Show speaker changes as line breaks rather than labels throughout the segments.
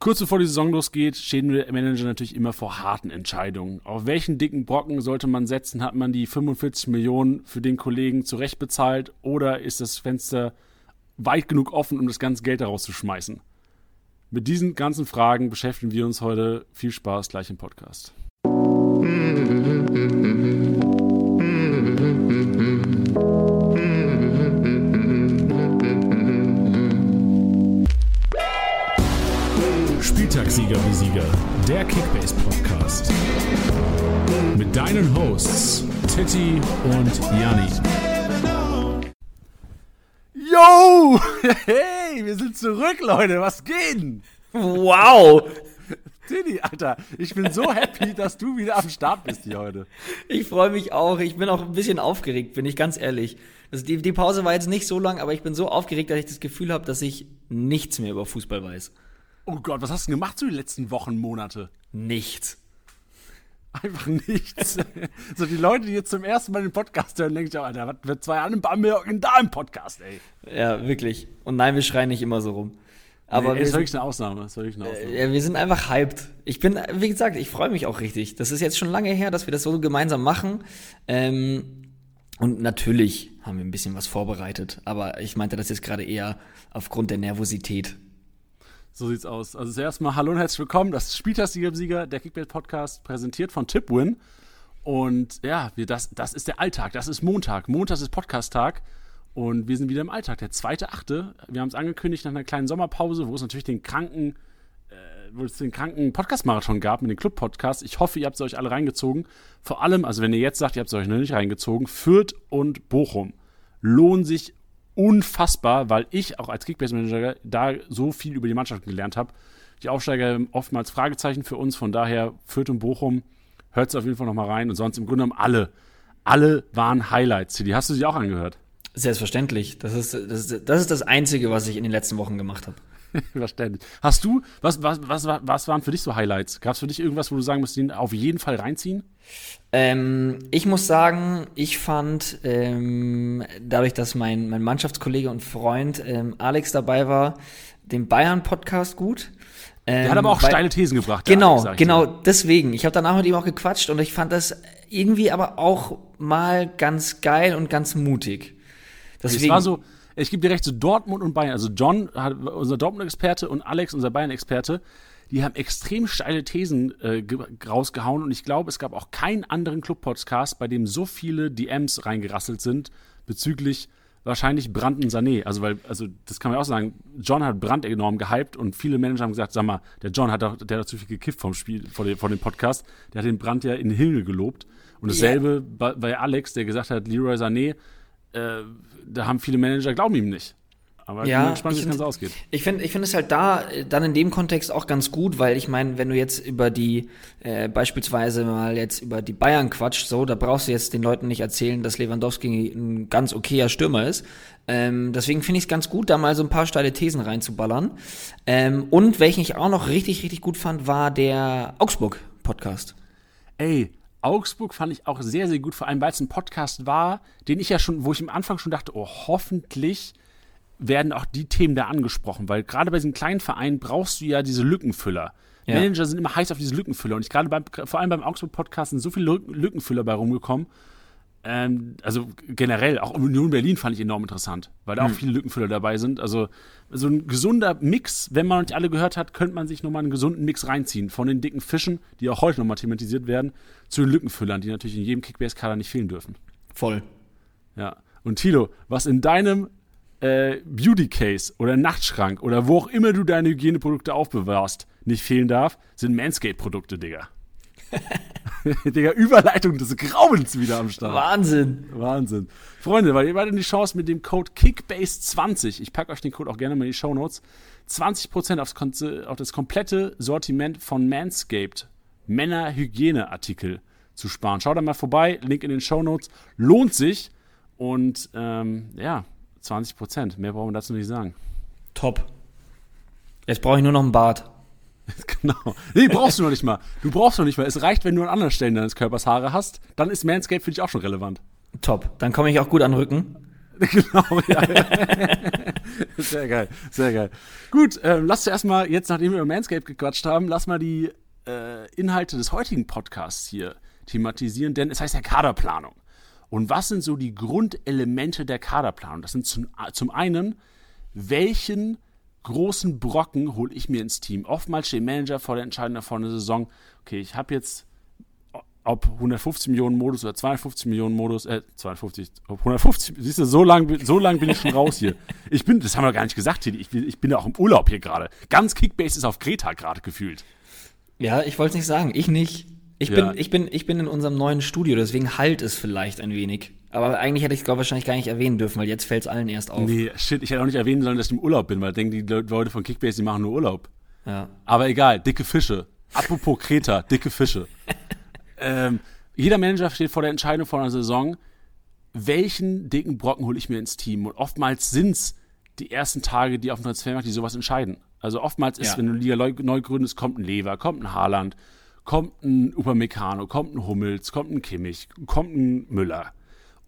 Kurz bevor die Saison losgeht, stehen wir Manager natürlich immer vor harten Entscheidungen. Auf welchen dicken Brocken sollte man setzen? Hat man die 45 Millionen für den Kollegen zurecht bezahlt oder ist das Fenster weit genug offen, um das ganze Geld daraus zu schmeißen? Mit diesen ganzen Fragen beschäftigen wir uns heute. Viel Spaß gleich im Podcast.
Spieltagssieger wie Sieger, der Kickbase Podcast. Mit deinen Hosts Titti und Janni.
Yo! Hey, wir sind zurück, Leute. Was geht? denn?
Wow!
Titti, Alter, ich bin so happy, dass du wieder am Start bist hier heute.
Ich freue mich auch. Ich bin auch ein bisschen aufgeregt, bin ich ganz ehrlich. Also die, die Pause war jetzt nicht so lang, aber ich bin so aufgeregt, dass ich das Gefühl habe, dass ich nichts mehr über Fußball weiß.
Oh Gott, was hast du denn gemacht so die letzten Wochen, Monate?
Nichts.
Einfach nichts. so die Leute, die jetzt zum ersten Mal den Podcast hören, denken sich auch, Alter, was wird zwei Anne Bambergen da im Podcast, ey?
Ja, wirklich. Und nein, wir schreien nicht immer so rum. Aber
nee,
wir,
ist wirklich eine Ausnahme. Ist wirklich eine Ausnahme.
äh, wir sind einfach hyped. Ich bin, wie gesagt, ich freue mich auch richtig. Das ist jetzt schon lange her, dass wir das so gemeinsam machen. Ähm, und natürlich haben wir ein bisschen was vorbereitet. Aber ich meinte das jetzt gerade eher aufgrund der Nervosität.
So sieht's aus. Also zuerst mal hallo und herzlich willkommen. Das ist Spieltagssieger Sieger, der Kickbase Podcast, präsentiert von Tipwin. Und ja, wir, das, das ist der Alltag. Das ist Montag. Montag ist Podcast-Tag. Und wir sind wieder im Alltag. Der zweite Achte. Wir haben es angekündigt nach einer kleinen Sommerpause, wo es natürlich den kranken, äh, wo es den kranken Podcast-Marathon gab mit den Club-Podcasts. Ich hoffe, ihr habt es euch alle reingezogen. Vor allem, also wenn ihr jetzt sagt, ihr habt es euch noch nicht reingezogen, Fürth und Bochum lohnen sich unfassbar, weil ich auch als Kickbase-Manager da so viel über die Mannschaft gelernt habe. Die Aufsteiger oftmals Fragezeichen für uns, von daher Fürth und Bochum, hört es auf jeden Fall nochmal rein. Und sonst im Grunde genommen alle, alle waren Highlights. Die hast du sie auch angehört?
Selbstverständlich. Das ist das, ist, das ist das Einzige, was ich in den letzten Wochen gemacht habe.
Verständlich. Hast du, was, was, was, was waren für dich so Highlights? Gab es für dich irgendwas, wo du sagen musst, den auf jeden Fall reinziehen?
Ähm, ich muss sagen, ich fand, ähm, dadurch, dass mein, mein Mannschaftskollege und Freund ähm, Alex dabei war, den Bayern-Podcast gut.
Der
Ähm,
hat aber auch
weil-
steile Thesen gebracht.
Genau,
Alex,
genau,
dir.
deswegen. Ich habe danach mit ihm auch gequatscht und ich fand das irgendwie aber auch mal ganz geil und ganz mutig.
Es
Deswegen,
war so, ich gebe dir recht, so Dortmund und Bayern, also John, unser Dortmund-Experte und Alex, unser Bayern-Experte, die haben extrem steile Thesen äh, ge- rausgehauen und ich glaube, es gab auch keinen anderen Club-Podcast, bei dem so viele DMs reingerasselt sind bezüglich wahrscheinlich Brand und Sané. Also, weil, also, das kann man auch sagen, John hat Brand enorm gehypt und viele Manager haben gesagt, sag mal, der John hat doch, der hat zu viel gekifft vom Spiel, vor dem, vor dem Podcast. Der hat den Brand ja in den Himmel gelobt. Und dasselbe bei, bei Alex, der gesagt hat, Leroy Sané, äh, da haben viele Manager, glauben ihm nicht. Aber ich
Ja,
bin gespannt, wie
ich
das Ganze ausgeht.
Ich finde ich find es halt da äh, dann in dem Kontext auch ganz gut, weil ich meine, wenn du jetzt über die, äh, beispielsweise mal jetzt über die Bayern quatscht, so, da brauchst du jetzt den Leuten nicht erzählen, dass Lewandowski ein ganz okayer Stürmer ist. Ähm, deswegen finde ich es ganz gut, da mal so ein paar steile Thesen reinzuballern. Ähm, und welchen ich auch noch richtig, richtig gut fand, war der Augsburg-Podcast.
Ey, Augsburg fand ich auch sehr, sehr gut, vor allem weil es ein Podcast war, den ich ja schon, wo ich am Anfang schon dachte, oh, hoffentlich werden auch die Themen da angesprochen, weil gerade bei diesen kleinen Vereinen brauchst du ja diese Lückenfüller.
Ja.
Manager sind immer heiß auf diese Lückenfüller und ich gerade beim, vor allem beim Augsburg-Podcast sind so viele Lück- Lückenfüller bei rumgekommen. Ähm, also generell, auch Union Berlin fand ich enorm interessant, weil da auch viele Lückenfüller dabei sind. Also so ein gesunder Mix, wenn man noch nicht alle gehört hat, könnte man sich nochmal einen gesunden Mix reinziehen. Von den dicken Fischen, die auch heute nochmal thematisiert werden, zu den Lückenfüllern, die natürlich in jedem Kickbase-Kader nicht fehlen dürfen.
Voll.
Ja. Und Tilo, was in deinem äh, Beauty Case oder Nachtschrank oder wo auch immer du deine Hygieneprodukte aufbewahrst, nicht fehlen darf, sind Manscaped-Produkte, Digga. Digga, Überleitung des Grauens wieder am Start.
Wahnsinn.
Wahnsinn. Freunde, weil ihr beide die Chance mit dem Code KICKBASE20, ich packe euch den Code auch gerne mal in die Show Notes, 20% aufs, auf das komplette Sortiment von Manscaped Männerhygieneartikel zu sparen. Schaut da mal vorbei, Link in den Show Notes. Lohnt sich und ähm, ja, 20%. Mehr brauchen wir dazu nicht sagen.
Top. Jetzt brauche ich nur noch einen Bart.
Genau. Nee, brauchst du noch nicht mal. Du brauchst noch nicht mal. Es reicht, wenn du an anderen Stellen deines Körpers Haare hast. Dann ist Manscaped für dich auch schon relevant.
Top. Dann komme ich auch gut an den Rücken.
genau, ja. sehr geil, sehr geil. Gut, ähm, lass uns erstmal, jetzt nachdem wir über Manscape gequatscht haben, lass mal die äh, Inhalte des heutigen Podcasts hier thematisieren, denn es heißt ja Kaderplanung. Und was sind so die Grundelemente der Kaderplanung? Das sind zum, zum einen, welchen großen Brocken hole ich mir ins Team? Oftmals steht Manager vor der Entscheidung vor einer Saison, okay, ich habe jetzt ob 150 Millionen Modus oder 250 Millionen Modus, äh, 250, ob 150, siehst du, so lang, so lang bin ich schon raus hier. Ich bin, das haben wir gar nicht gesagt, Teddy, ich, ich bin ja auch im Urlaub hier gerade. Ganz Kickbase ist auf Kreta gerade gefühlt.
Ja, ich wollte es nicht sagen, ich nicht. Ich bin, ja. ich, bin, ich bin in unserem neuen Studio, deswegen halt es vielleicht ein wenig. Aber eigentlich hätte ich es, glaube wahrscheinlich gar nicht erwähnen dürfen, weil jetzt fällt es allen erst auf.
Nee, shit, ich hätte auch nicht erwähnen sollen, dass ich im Urlaub bin, weil denken die Leute von Kickbase, die machen nur Urlaub.
Ja.
Aber egal, dicke Fische. Apropos Kreta, dicke Fische. ähm, jeder Manager steht vor der Entscheidung vor einer Saison, welchen dicken Brocken hole ich mir ins Team? Und oftmals sind es die ersten Tage, die auf dem Transfermarkt, die sowas entscheiden. Also oftmals ist, ja. wenn du Liga neu gründest, kommt ein Lever, kommt ein Haaland, kommt ein Upamecano, kommt ein Hummels, kommt ein Kimmich, kommt ein Müller.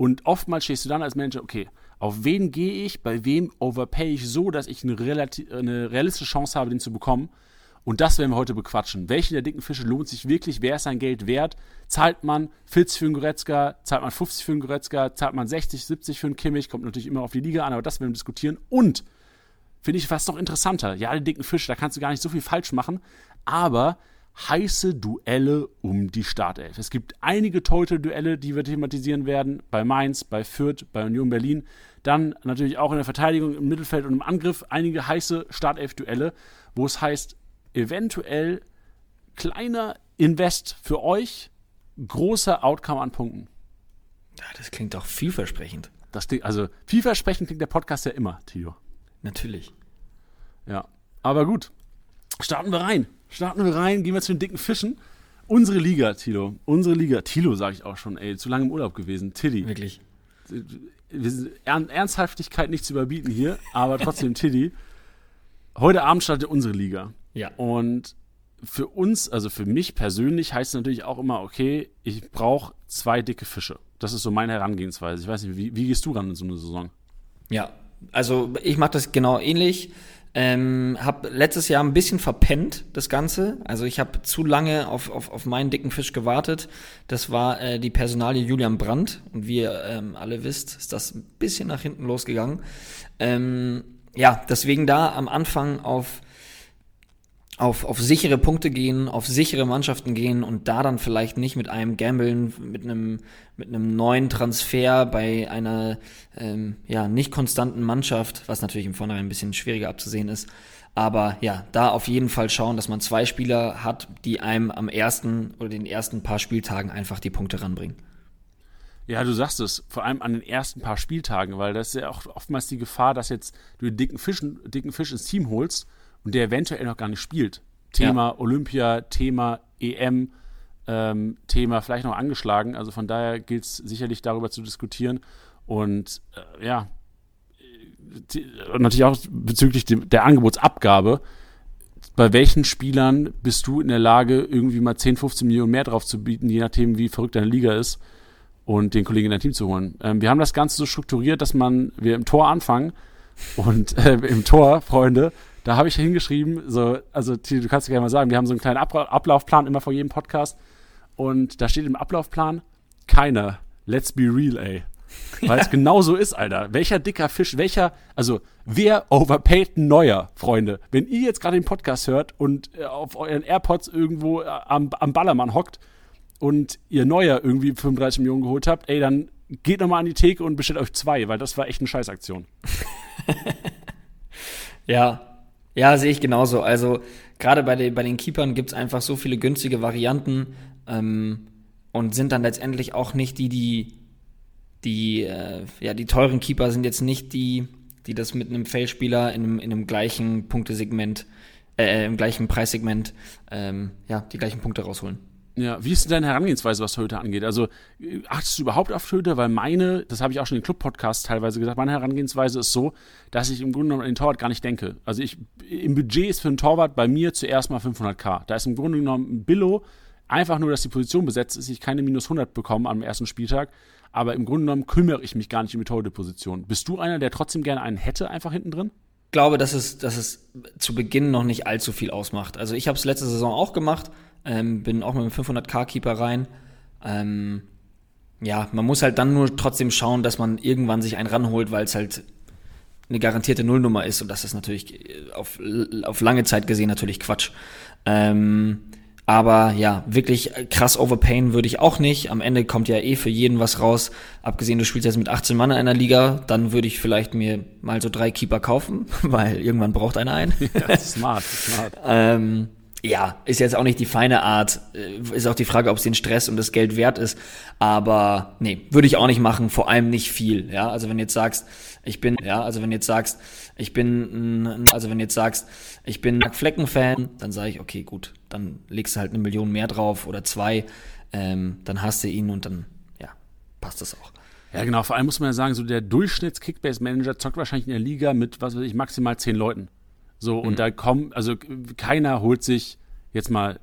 Und oftmals stehst du dann als Manager, okay, auf wen gehe ich, bei wem overpay ich so, dass ich eine, relativ, eine realistische Chance habe, den zu bekommen. Und das werden wir heute bequatschen. Welche der dicken Fische lohnt sich wirklich? Wer ist sein Geld wert? Zahlt man 40 für einen Goretzka? Zahlt man 50 für einen Goretzka? Zahlt man 60, 70 für einen Kimmich? Kommt natürlich immer auf die Liga an, aber das werden wir diskutieren. Und finde ich fast noch interessanter. Ja, die dicken Fische, da kannst du gar nicht so viel falsch machen. Aber heiße Duelle um die Startelf. Es gibt einige Torhüter-Duelle, die wir thematisieren werden, bei Mainz, bei Fürth, bei Union Berlin. Dann natürlich auch in der Verteidigung, im Mittelfeld und im Angriff einige heiße Startelf-Duelle, wo es heißt, eventuell kleiner Invest für euch, großer Outcome an Punkten.
Ja, das klingt doch vielversprechend.
Das, also vielversprechend klingt der Podcast ja immer, Tio.
Natürlich.
Ja, aber gut. Starten wir rein. Starten wir rein, gehen wir zu den dicken Fischen. Unsere Liga, Tilo. Unsere Liga. Tilo, sage ich auch schon, ey. Zu lange im Urlaub gewesen. Tiddy.
Wirklich.
Ernsthaftigkeit nicht zu überbieten hier, aber trotzdem, Tiddy. Heute Abend startet unsere Liga.
Ja.
Und für uns, also für mich persönlich, heißt es natürlich auch immer, okay, ich brauche zwei dicke Fische. Das ist so meine Herangehensweise. Ich weiß nicht, wie, wie gehst du ran in so eine Saison?
Ja, also ich mache das genau ähnlich. Ähm, habe letztes Jahr ein bisschen verpennt, das Ganze. Also ich habe zu lange auf, auf, auf meinen dicken Fisch gewartet. Das war äh, die Personalie Julian Brandt. Und wie ihr ähm, alle wisst, ist das ein bisschen nach hinten losgegangen. Ähm, ja, deswegen da am Anfang auf auf, auf sichere Punkte gehen, auf sichere Mannschaften gehen und da dann vielleicht nicht mit einem Gambeln, mit einem, mit einem neuen Transfer bei einer ähm, ja, nicht konstanten Mannschaft, was natürlich im Vornherein ein bisschen schwieriger abzusehen ist. Aber ja, da auf jeden Fall schauen, dass man zwei Spieler hat, die einem am ersten oder den ersten paar Spieltagen einfach die Punkte ranbringen.
Ja, du sagst es, vor allem an den ersten paar Spieltagen, weil das ist ja auch oftmals die Gefahr, dass jetzt du den dicken, Fischen, dicken Fisch ins Team holst und der eventuell noch gar nicht spielt. Thema ja. Olympia, Thema EM, ähm, Thema vielleicht noch angeschlagen. Also von daher gilt es sicherlich darüber zu diskutieren. Und äh, ja, und natürlich auch bezüglich der Angebotsabgabe. Bei welchen Spielern bist du in der Lage, irgendwie mal 10, 15 Millionen mehr drauf zu bieten, je nachdem, wie verrückt deine Liga ist, und den Kollegen in dein Team zu holen? Ähm, wir haben das Ganze so strukturiert, dass man, wir im Tor anfangen und äh, im Tor, Freunde, da habe ich hingeschrieben, so, also du kannst dir gerne mal sagen, wir haben so einen kleinen Ab Ablaufplan immer vor jedem Podcast und da steht im Ablaufplan keiner. Let's be real, ey. Weil es genau so ist, Alter. Welcher dicker Fisch, welcher, also wer overpaid neuer, Freunde? Wenn ihr jetzt gerade den Podcast hört und äh, auf euren AirPods irgendwo äh, am, am Ballermann hockt und ihr neuer irgendwie 35 Millionen geholt habt, ey, dann geht nochmal an die Theke und bestellt euch zwei, weil das war echt eine Scheißaktion.
ja, ja, sehe ich genauso. Also gerade bei, den bei den Keepern gibt es einfach so viele günstige Varianten ähm, und sind dann letztendlich auch nicht die, die, die, äh, ja, die teuren Keeper sind jetzt nicht die, die das mit einem Feldspieler in einem, in einem gleichen Punktesegment, äh, im gleichen Preissegment, ähm, ja, die gleichen Punkte rausholen.
Ja, wie ist denn deine Herangehensweise, was Torhüter angeht? Also achtest du überhaupt auf Torhüter? Weil meine, das habe ich auch schon in Club-Podcasts teilweise gesagt, meine Herangehensweise ist so, dass ich im Grunde genommen an den Torwart gar nicht denke. Also ich, im Budget ist für einen Torwart bei mir zuerst mal 500k. Da ist im Grunde genommen ein Billo einfach nur, dass die Position besetzt ist, ich keine minus 100 bekomme am ersten Spieltag. Aber im Grunde genommen kümmere ich mich gar nicht um die Torhüterposition. Bist du einer, der trotzdem gerne einen hätte, einfach hinten drin?
Ich glaube, dass es, dass es zu Beginn noch nicht allzu viel ausmacht. Also ich habe es letzte Saison auch gemacht, ähm, bin auch mit einem 500k-Keeper rein. Ähm, ja, man muss halt dann nur trotzdem schauen, dass man irgendwann sich einen ranholt, weil es halt eine garantierte Nullnummer ist und das ist natürlich äh, auf, auf lange Zeit gesehen natürlich Quatsch. Ähm, aber ja, wirklich krass overpayen würde ich auch nicht. Am Ende kommt ja eh für jeden was raus. Abgesehen, du spielst jetzt mit 18 Mann in einer Liga, dann würde ich vielleicht mir mal so drei Keeper kaufen, weil irgendwann braucht einer einen.
Ja, smart, smart.
ähm, ja, ist jetzt auch nicht die feine Art. Äh, ist auch die Frage, ob es den Stress und das Geld wert ist. Aber nee, würde ich auch nicht machen, vor allem nicht viel. Ja, also wenn jetzt sagst, ich bin, ja, also wenn jetzt sagst, ich bin, also wenn jetzt sagst, ich bin Flecken-Fan, dann sage ich, okay, gut, dann legst du halt eine Million mehr drauf oder zwei, ähm, dann hast du ihn und dann, ja, passt das auch.
Ja, genau. Vor allem muss man ja sagen, so der Durchschnitts-Kickbase-Manager zockt wahrscheinlich in der Liga mit, was weiß ich, maximal zehn Leuten. So, und mhm. da kommen, also keiner holt sich, jetzt mal,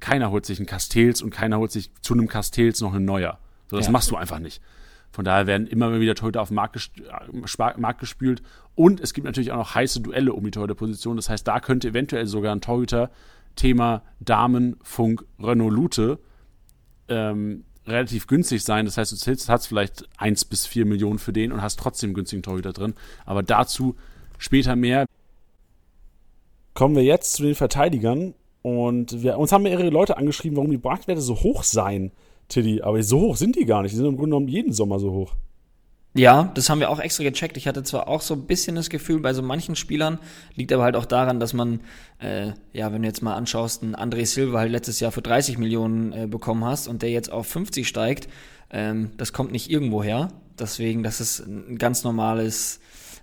keiner holt sich einen Castells und keiner holt sich zu einem Castells noch einen neuer. So, das ja. machst du einfach nicht. Von daher werden immer wieder Torhüter auf den Markt, äh, Markt gespült. Und es gibt natürlich auch noch heiße Duelle um die Torhüterposition. Das heißt, da könnte eventuell sogar ein Torhüter Thema Damen, Funk, Renault Lute ähm, relativ günstig sein. Das heißt, du hast vielleicht 1 bis 4 Millionen für den und hast trotzdem günstigen Torhüter drin. Aber dazu später mehr. Kommen wir jetzt zu den Verteidigern. Und wir, uns haben mehrere Leute angeschrieben, warum die Marktwerte so hoch seien, Tilly. Aber so hoch sind die gar nicht. Die sind im Grunde genommen jeden Sommer so hoch.
Ja, das haben wir auch extra gecheckt. Ich hatte zwar auch so ein bisschen das Gefühl bei so manchen Spielern, liegt aber halt auch daran, dass man, äh, ja, wenn du jetzt mal anschaust, einen André Silva halt letztes Jahr für 30 Millionen äh, bekommen hast und der jetzt auf 50 steigt, ähm, das kommt nicht irgendwo her. Deswegen, das ist ein ganz normales,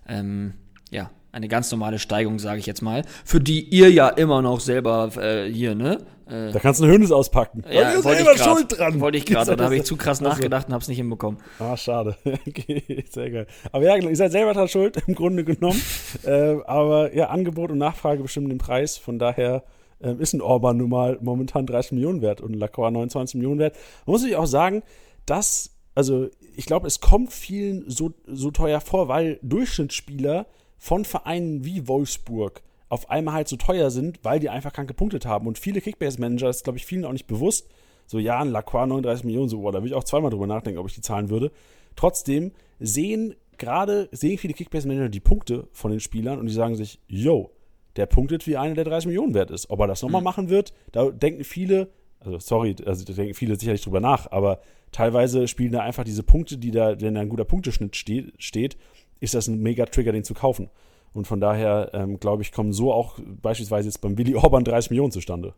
ähm, ja, eine ganz normale Steigung, sage ich jetzt mal, für die ihr ja immer noch selber äh, hier, ne?
Äh, da kannst du eine Hönes auspacken.
Ja, wollte ich grad, schuld dran. Wollte ich gerade, da habe ich zu krass also. nachgedacht und habe es nicht hinbekommen.
Ah, schade. okay, sehr geil. Aber ja, ihr seid selber dran schuld, im Grunde genommen. äh, aber ja, Angebot und Nachfrage bestimmen den Preis. Von daher äh, ist ein Orban nun mal momentan 30 Millionen wert und ein Lacroix 29 Millionen wert. Man muss natürlich auch sagen, dass, also ich glaube, es kommt vielen so, so teuer vor, weil Durchschnittsspieler von Vereinen wie Wolfsburg auf einmal halt so teuer sind, weil die einfach krank gepunktet haben. Und viele Kickbase-Manager, das ist, glaube ich, vielen auch nicht bewusst, so, ja, ein Lacroix 39 Millionen, so, boah, da will ich auch zweimal drüber nachdenken, ob ich die zahlen würde. Trotzdem sehen gerade, sehen viele Kickbase-Manager die Punkte von den Spielern und die sagen sich, yo, der punktet wie einer, der 30 Millionen wert ist. Ob er das nochmal mhm. machen wird, da denken viele, also sorry, also da denken viele sicherlich drüber nach, aber teilweise spielen da einfach diese Punkte, die da, wenn da ein guter Punkteschnitt steht, steht ist das ein mega Trigger, den zu kaufen. Und von daher, ähm, glaube ich, kommen so auch beispielsweise jetzt beim Willi Orban 30 Millionen zustande.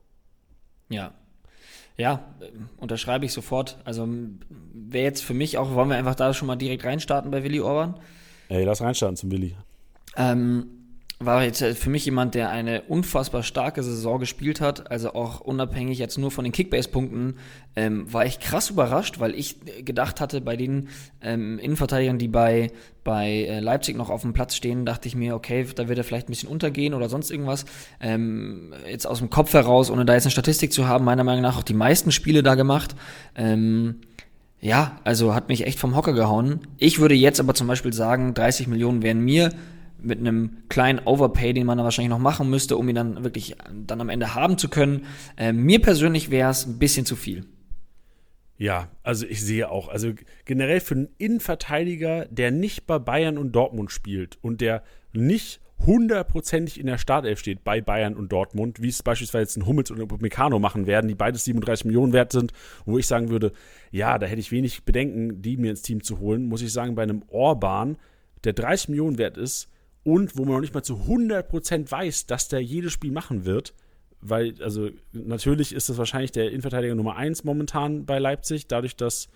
Ja. Ja, äh, unterschreibe ich sofort. Also wäre jetzt für mich auch, wollen wir einfach da schon mal direkt reinstarten bei Willi Orban?
Ey, lass reinstarten zum Willi.
Ähm, war jetzt äh, für mich jemand, der eine unfassbar starke Saison gespielt hat. Also auch unabhängig jetzt nur von den Kickbase-Punkten, ähm, war ich krass überrascht, weil ich gedacht hatte, bei den ähm, Innenverteidigern, die bei, bei äh, Leipzig noch auf dem Platz stehen, dachte ich mir, okay, da wird er vielleicht ein bisschen untergehen oder sonst irgendwas. Ähm, jetzt aus dem Kopf heraus, ohne da jetzt eine Statistik zu haben, meiner Meinung nach auch die meisten Spiele da gemacht. Ähm, ja, also hat mich echt vom Hocker gehauen. Ich würde jetzt aber zum Beispiel sagen, 30 Millionen wären mir mit einem kleinen Overpay, den man dann wahrscheinlich noch machen müsste, um ihn dann wirklich dann am Ende haben zu können. Äh, mir persönlich wäre es ein bisschen zu viel.
Ja, also ich sehe auch, also generell für einen Innenverteidiger, der nicht bei Bayern und Dortmund spielt und der nicht hundertprozentig in der Startelf steht bei Bayern und Dortmund, wie es beispielsweise jetzt ein Hummels und ein Meccano machen werden, die beides 37 Millionen wert sind, wo ich sagen würde, ja, da hätte ich wenig Bedenken, die mir ins Team zu holen, muss ich sagen, bei einem Orban, der 30 Millionen wert ist, und wo man noch nicht mal zu 100% weiß, dass der jedes Spiel machen wird, weil, also natürlich ist das wahrscheinlich der Innenverteidiger Nummer 1 momentan bei Leipzig, dadurch, dass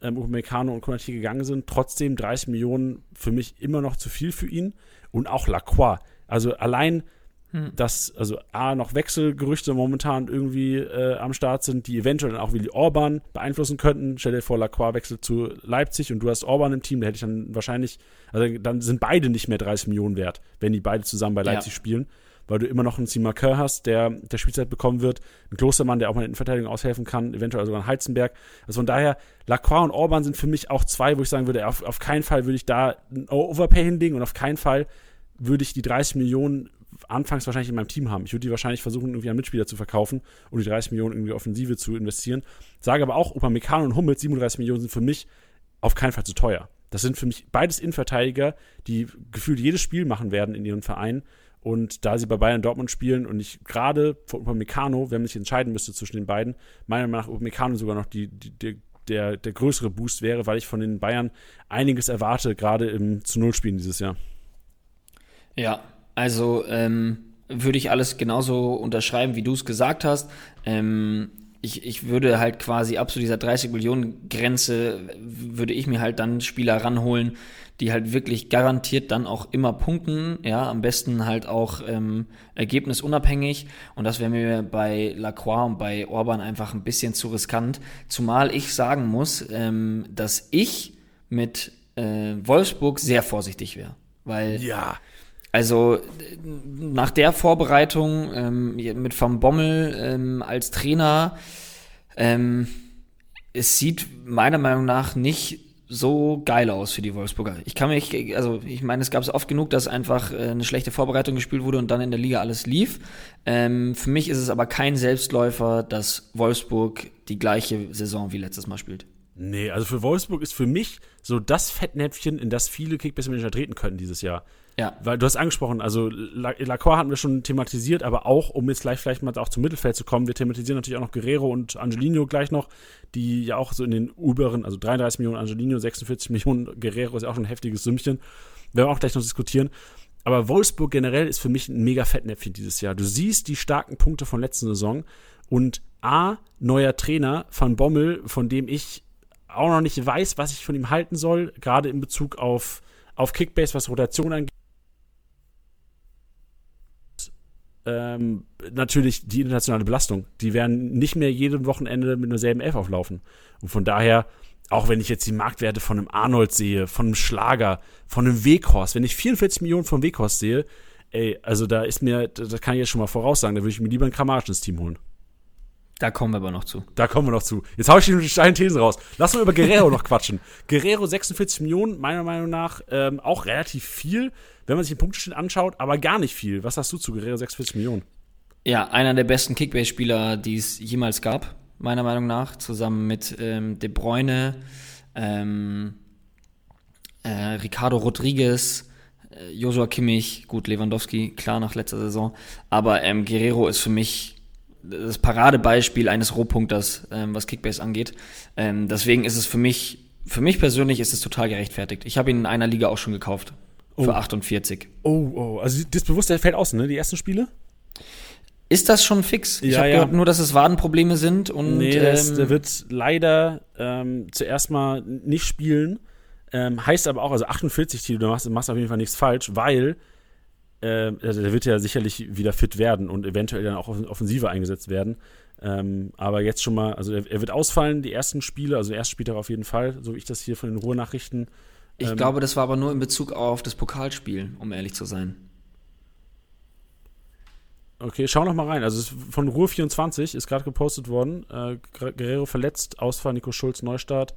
ähm, Upamecano und Konati gegangen sind. Trotzdem 30 Millionen für mich immer noch zu viel für ihn. Und auch Lacroix. Also allein hm. dass also A, noch Wechselgerüchte momentan irgendwie äh, am Start sind, die eventuell dann auch Willi Orban beeinflussen könnten. Stell dir vor, Lacroix wechselt zu Leipzig und du hast Orban im Team, da hätte ich dann wahrscheinlich, also dann sind beide nicht mehr 30 Millionen wert, wenn die beide zusammen bei Leipzig ja. spielen. weil du immer noch einen Sima Kerr hast, der der Spielzeit bekommen wird, ein Klostermann, der auch mal in der Verteidigung aushelfen kann, eventuell sogar ein Heizenberg. Also von daher, Lacroix und Orban sind für mich auch zwei, wo ich sagen würde, auf, auf keinen Fall würde ich da ein Overpay hinlegen und auf keinen Fall würde ich die 30 Millionen anfangs wahrscheinlich in meinem Team haben. Ich würde die wahrscheinlich versuchen, irgendwie an Mitspieler zu verkaufen und die 30 Millionen irgendwie Offensive zu investieren. Sage aber auch, Upamecano und Hummels, 37 Millionen sind für mich auf keinen Fall zu teuer. Das sind für mich beides Innenverteidiger, die gefühlt jedes Spiel machen werden in ihren Vereinen. Und da sie bei Bayern Dortmund spielen und ich gerade vor Upamecano, wenn man sich entscheiden müsste zwischen den beiden, meiner Meinung nach Upamecano sogar noch die, die, die der, der größere Boost wäre, weil ich von den Bayern einiges erwarte, gerade im zu Null Spielen dieses Jahr.
Ja, also ähm, würde ich alles genauso unterschreiben, wie du es gesagt hast. Ähm, ich, ich würde halt quasi ab zu dieser 30 Millionen Grenze würde ich mir halt dann Spieler ranholen, die halt wirklich garantiert dann auch immer punkten, ja, am besten halt auch ähm, ergebnisunabhängig und das wäre mir bei Lacroix und bei Orban einfach ein bisschen zu riskant, zumal ich sagen muss, ähm, dass ich mit äh, Wolfsburg sehr vorsichtig wäre, weil
ja.
Also nach der Vorbereitung ähm, mit Van Bommel ähm, als Trainer, ähm, es sieht meiner Meinung nach nicht so geil aus für die Wolfsburger. Ich kann mich, also ich meine, es gab es oft genug, dass einfach äh, eine schlechte Vorbereitung gespielt wurde und dann in der Liga alles lief. Ähm, für mich ist es aber kein Selbstläufer, dass Wolfsburg die gleiche Saison wie letztes Mal spielt.
Nee, also für Wolfsburg ist für mich so das Fettnäpfchen, in das viele Kickbase-Manager treten können dieses Jahr.
Ja.
Weil du hast angesprochen, also Lacroix hatten wir schon thematisiert, aber auch, um jetzt gleich vielleicht mal auch zum Mittelfeld zu kommen, wir thematisieren natürlich auch noch Guerrero und Angelino gleich noch, die ja auch so in den oberen, also 33 Millionen Angelino, 46 Millionen Guerrero ist ja auch schon ein heftiges Sümmchen. Werden wir auch gleich noch diskutieren. Aber Wolfsburg generell ist für mich ein mega Fettnäpfchen dieses Jahr. Du siehst die starken Punkte von letzter Saison und A, neuer Trainer Van Bommel, von dem ich auch noch nicht weiß, was ich von ihm halten soll, gerade in Bezug auf, auf Kickbase, was Rotation angeht. Ähm, natürlich die internationale Belastung. Die werden nicht mehr jedem Wochenende mit derselben Elf auflaufen. Und von daher, auch wenn ich jetzt die Marktwerte von einem Arnold sehe, von einem Schlager, von einem Weghorst, wenn ich 44 Millionen von Weghorst sehe, ey, also da ist mir, das kann ich jetzt schon mal voraussagen, da würde ich mir lieber ein Kramaric ins Team holen.
Da kommen wir aber noch zu.
Da kommen wir noch zu. Jetzt hau ich die steilen Thesen raus. Lass mal über Guerrero noch quatschen. Guerrero 46 Millionen, meiner Meinung nach ähm, auch relativ viel wenn man sich den Punkteschnitt anschaut, aber gar nicht viel. Was hast du zu Guerrero 46 Millionen?
Ja, einer der besten Kickbase-Spieler, die es jemals gab, meiner Meinung nach, zusammen mit ähm, De Bruyne, ähm, äh, Ricardo Rodriguez, äh, Joshua Kimmich, gut, Lewandowski, klar nach letzter Saison, aber ähm, Guerrero ist für mich das Paradebeispiel eines Rohpunkters, ähm, was Kickbase angeht. Ähm, deswegen ist es für mich, für mich persönlich ist es total gerechtfertigt. Ich habe ihn in einer Liga auch schon gekauft. Oh. Für 48.
Oh, oh. Also das Bewusstsein fällt aus, ne? Die ersten Spiele?
Ist das schon fix? Ich ja, habe ja. gehört nur, dass es Wadenprobleme sind und.
Nee, das, ähm, der wird leider ähm, zuerst mal nicht spielen. Ähm, heißt aber auch, also 48 Tilo, du machst, machst auf jeden Fall nichts falsch, weil also der wird ja sicherlich wieder fit werden und eventuell dann auch offensiver eingesetzt werden. Ähm, aber jetzt schon mal, also er, er, wird ausfallen, die ersten Spiele, also erst Spieltag auf jeden Fall, so wie ich das hier von den Ruhrnachrichten
ich ähm, glaube, das war aber nur in Bezug auf das Pokalspiel, um ehrlich zu sein.
Okay, schau noch mal rein. Also von Ruhe 24 ist gerade gepostet worden. Äh, Guerrero verletzt, Ausfall Nico Schulz, Neustart.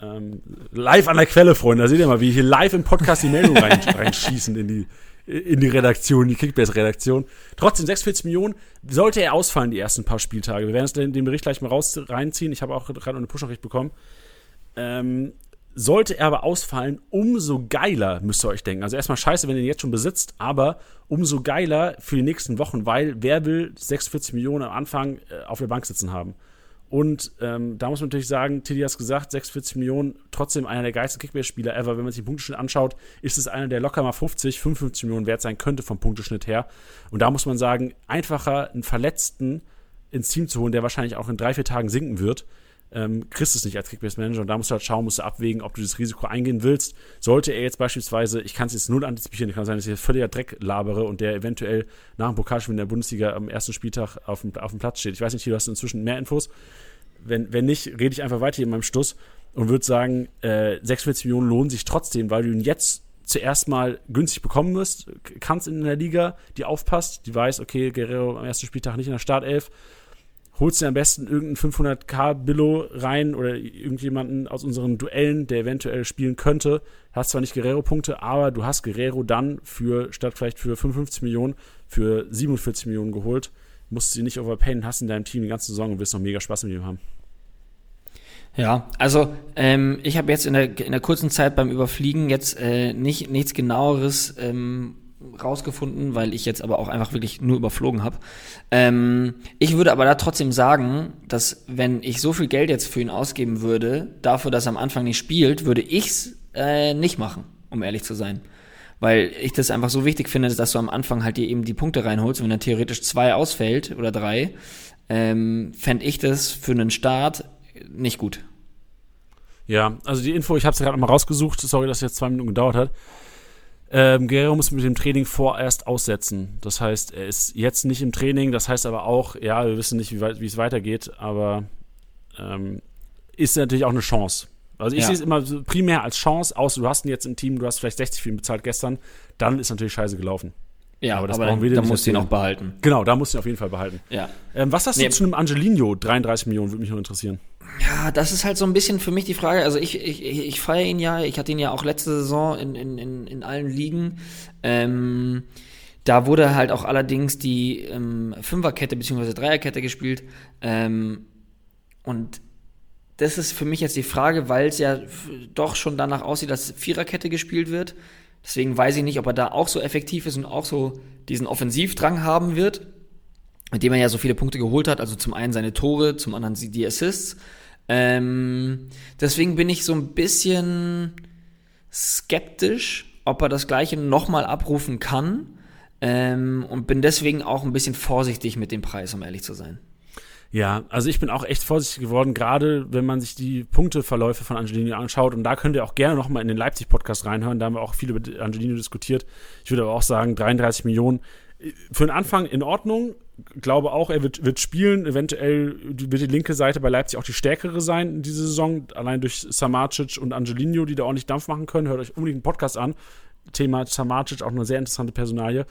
Ähm, live an der Quelle, Freunde. Da seht ihr mal, wie hier live im Podcast die Meldung rein, reinschießen in die, in die Redaktion, die Kickbase-Redaktion. Trotzdem 46 Millionen. Sollte er ausfallen die ersten paar Spieltage. Wir werden es den Bericht gleich mal raus reinziehen. Ich habe auch gerade eine Push-Nachricht bekommen. Ähm, sollte er aber ausfallen, umso geiler müsst ihr euch denken. Also erstmal scheiße, wenn ihr ihn jetzt schon besitzt, aber umso geiler für die nächsten Wochen, weil wer will 46 Millionen am Anfang äh, auf der Bank sitzen haben? Und ähm, da muss man natürlich sagen, Tilly hat gesagt, 46 Millionen, trotzdem einer der geilsten Kickbase-Spieler ever. Wenn man sich den Punkteschnitt anschaut, ist es einer, der locker mal 50, 55 Millionen wert sein könnte vom Punkteschnitt her. Und da muss man sagen, einfacher einen Verletzten ins Team zu holen, der wahrscheinlich auch in drei, vier Tagen sinken wird, ähm, kriegst es nicht als Kickbase-Manager und da musst du halt schauen, musst du abwägen, ob du das Risiko eingehen willst. Sollte er jetzt beispielsweise, ich kann es jetzt null antizipieren, kann sein, dass ich jetzt völliger Dreck labere und der eventuell nach dem Pokalspiel in der Bundesliga am ersten Spieltag auf dem, auf dem Platz steht. Ich weiß nicht, hier hast du inzwischen mehr Infos. Wenn, wenn nicht, rede ich einfach weiter hier in meinem Stuss und würde sagen, äh, 46 Millionen lohnen sich trotzdem, weil du ihn jetzt zuerst mal günstig bekommen musst, kannst in der Liga, die aufpasst, die weiß, okay, Guerrero am ersten Spieltag nicht in der Startelf, holst dir am besten irgendeinen 500k Billo rein oder irgendjemanden aus unseren Duellen, der eventuell spielen könnte. Hast zwar nicht Guerrero-Punkte, aber du hast Guerrero dann für, statt vielleicht für 55 Millionen, für 47 Millionen geholt. Musst sie nicht overpayen, hast in deinem Team die ganze Saison und wirst noch mega Spaß mit ihm haben.
Ja, also ähm, ich habe jetzt in der, in der kurzen Zeit beim Überfliegen jetzt äh, nicht, nichts genaueres ähm, rausgefunden, weil ich jetzt aber auch einfach wirklich nur überflogen habe. Ähm, ich würde aber da trotzdem sagen, dass wenn ich so viel Geld jetzt für ihn ausgeben würde, dafür, dass er am Anfang nicht spielt, würde ich's äh, nicht machen, um ehrlich zu sein. Weil ich das einfach so wichtig finde, dass du am Anfang halt dir eben die Punkte reinholst. Wenn er theoretisch zwei ausfällt oder drei, ähm, fände ich das für einen Start nicht gut.
Ja, also die Info, ich habe es gerade nochmal rausgesucht, sorry, dass es jetzt zwei Minuten gedauert hat. Ähm, Guerrero muss mit dem Training vorerst aussetzen. Das heißt, er ist jetzt nicht im Training. Das heißt aber auch, ja, wir wissen nicht, wie, wie es weitergeht, aber ähm, ist natürlich auch eine Chance. Also ich ja. sehe es immer primär als Chance, außer du hast ihn jetzt im Team, du hast vielleicht 60 für ihn bezahlt gestern, dann ist natürlich scheiße gelaufen.
Ja, aber, das aber brauchen wir da musst du ihn auch behalten.
Genau, da musst du ihn auf jeden Fall behalten.
Ja.
Ähm, was hast nee. du zu einem Angelino? 33 Millionen würde mich nur interessieren.
Ja, das ist halt so ein bisschen für mich die Frage. Also ich, ich, ich feiere ihn ja, ich hatte ihn ja auch letzte Saison in, in, in, in allen Ligen. Ähm, da wurde halt auch allerdings die ähm, Fünferkette bzw. Dreierkette gespielt. Ähm, und das ist für mich jetzt die Frage, weil es ja doch schon danach aussieht, dass Viererkette gespielt wird. Deswegen weiß ich nicht, ob er da auch so effektiv ist und auch so diesen Offensivdrang haben wird, mit dem er ja so viele Punkte geholt hat. Also zum einen seine Tore, zum anderen die Assists. Ähm, deswegen bin ich so ein bisschen skeptisch, ob er das Gleiche nochmal abrufen kann. Ähm, und bin deswegen auch ein bisschen vorsichtig mit dem Preis, um ehrlich zu sein.
Ja, also ich bin auch echt vorsichtig geworden, gerade wenn man sich die Punkteverläufe von Angelino anschaut. Und da könnt ihr auch gerne nochmal in den Leipzig-Podcast reinhören. Da haben wir auch viel über Angelino diskutiert. Ich würde aber auch sagen, 33 Millionen. Für den Anfang in Ordnung. Glaube auch, er wird, wird spielen. Eventuell wird die linke Seite bei Leipzig auch die stärkere sein in dieser Saison. Allein durch Samacic und Angelino, die da ordentlich Dampf machen können. Hört euch unbedingt einen Podcast an. Thema Samacic, auch eine sehr interessante Personalie.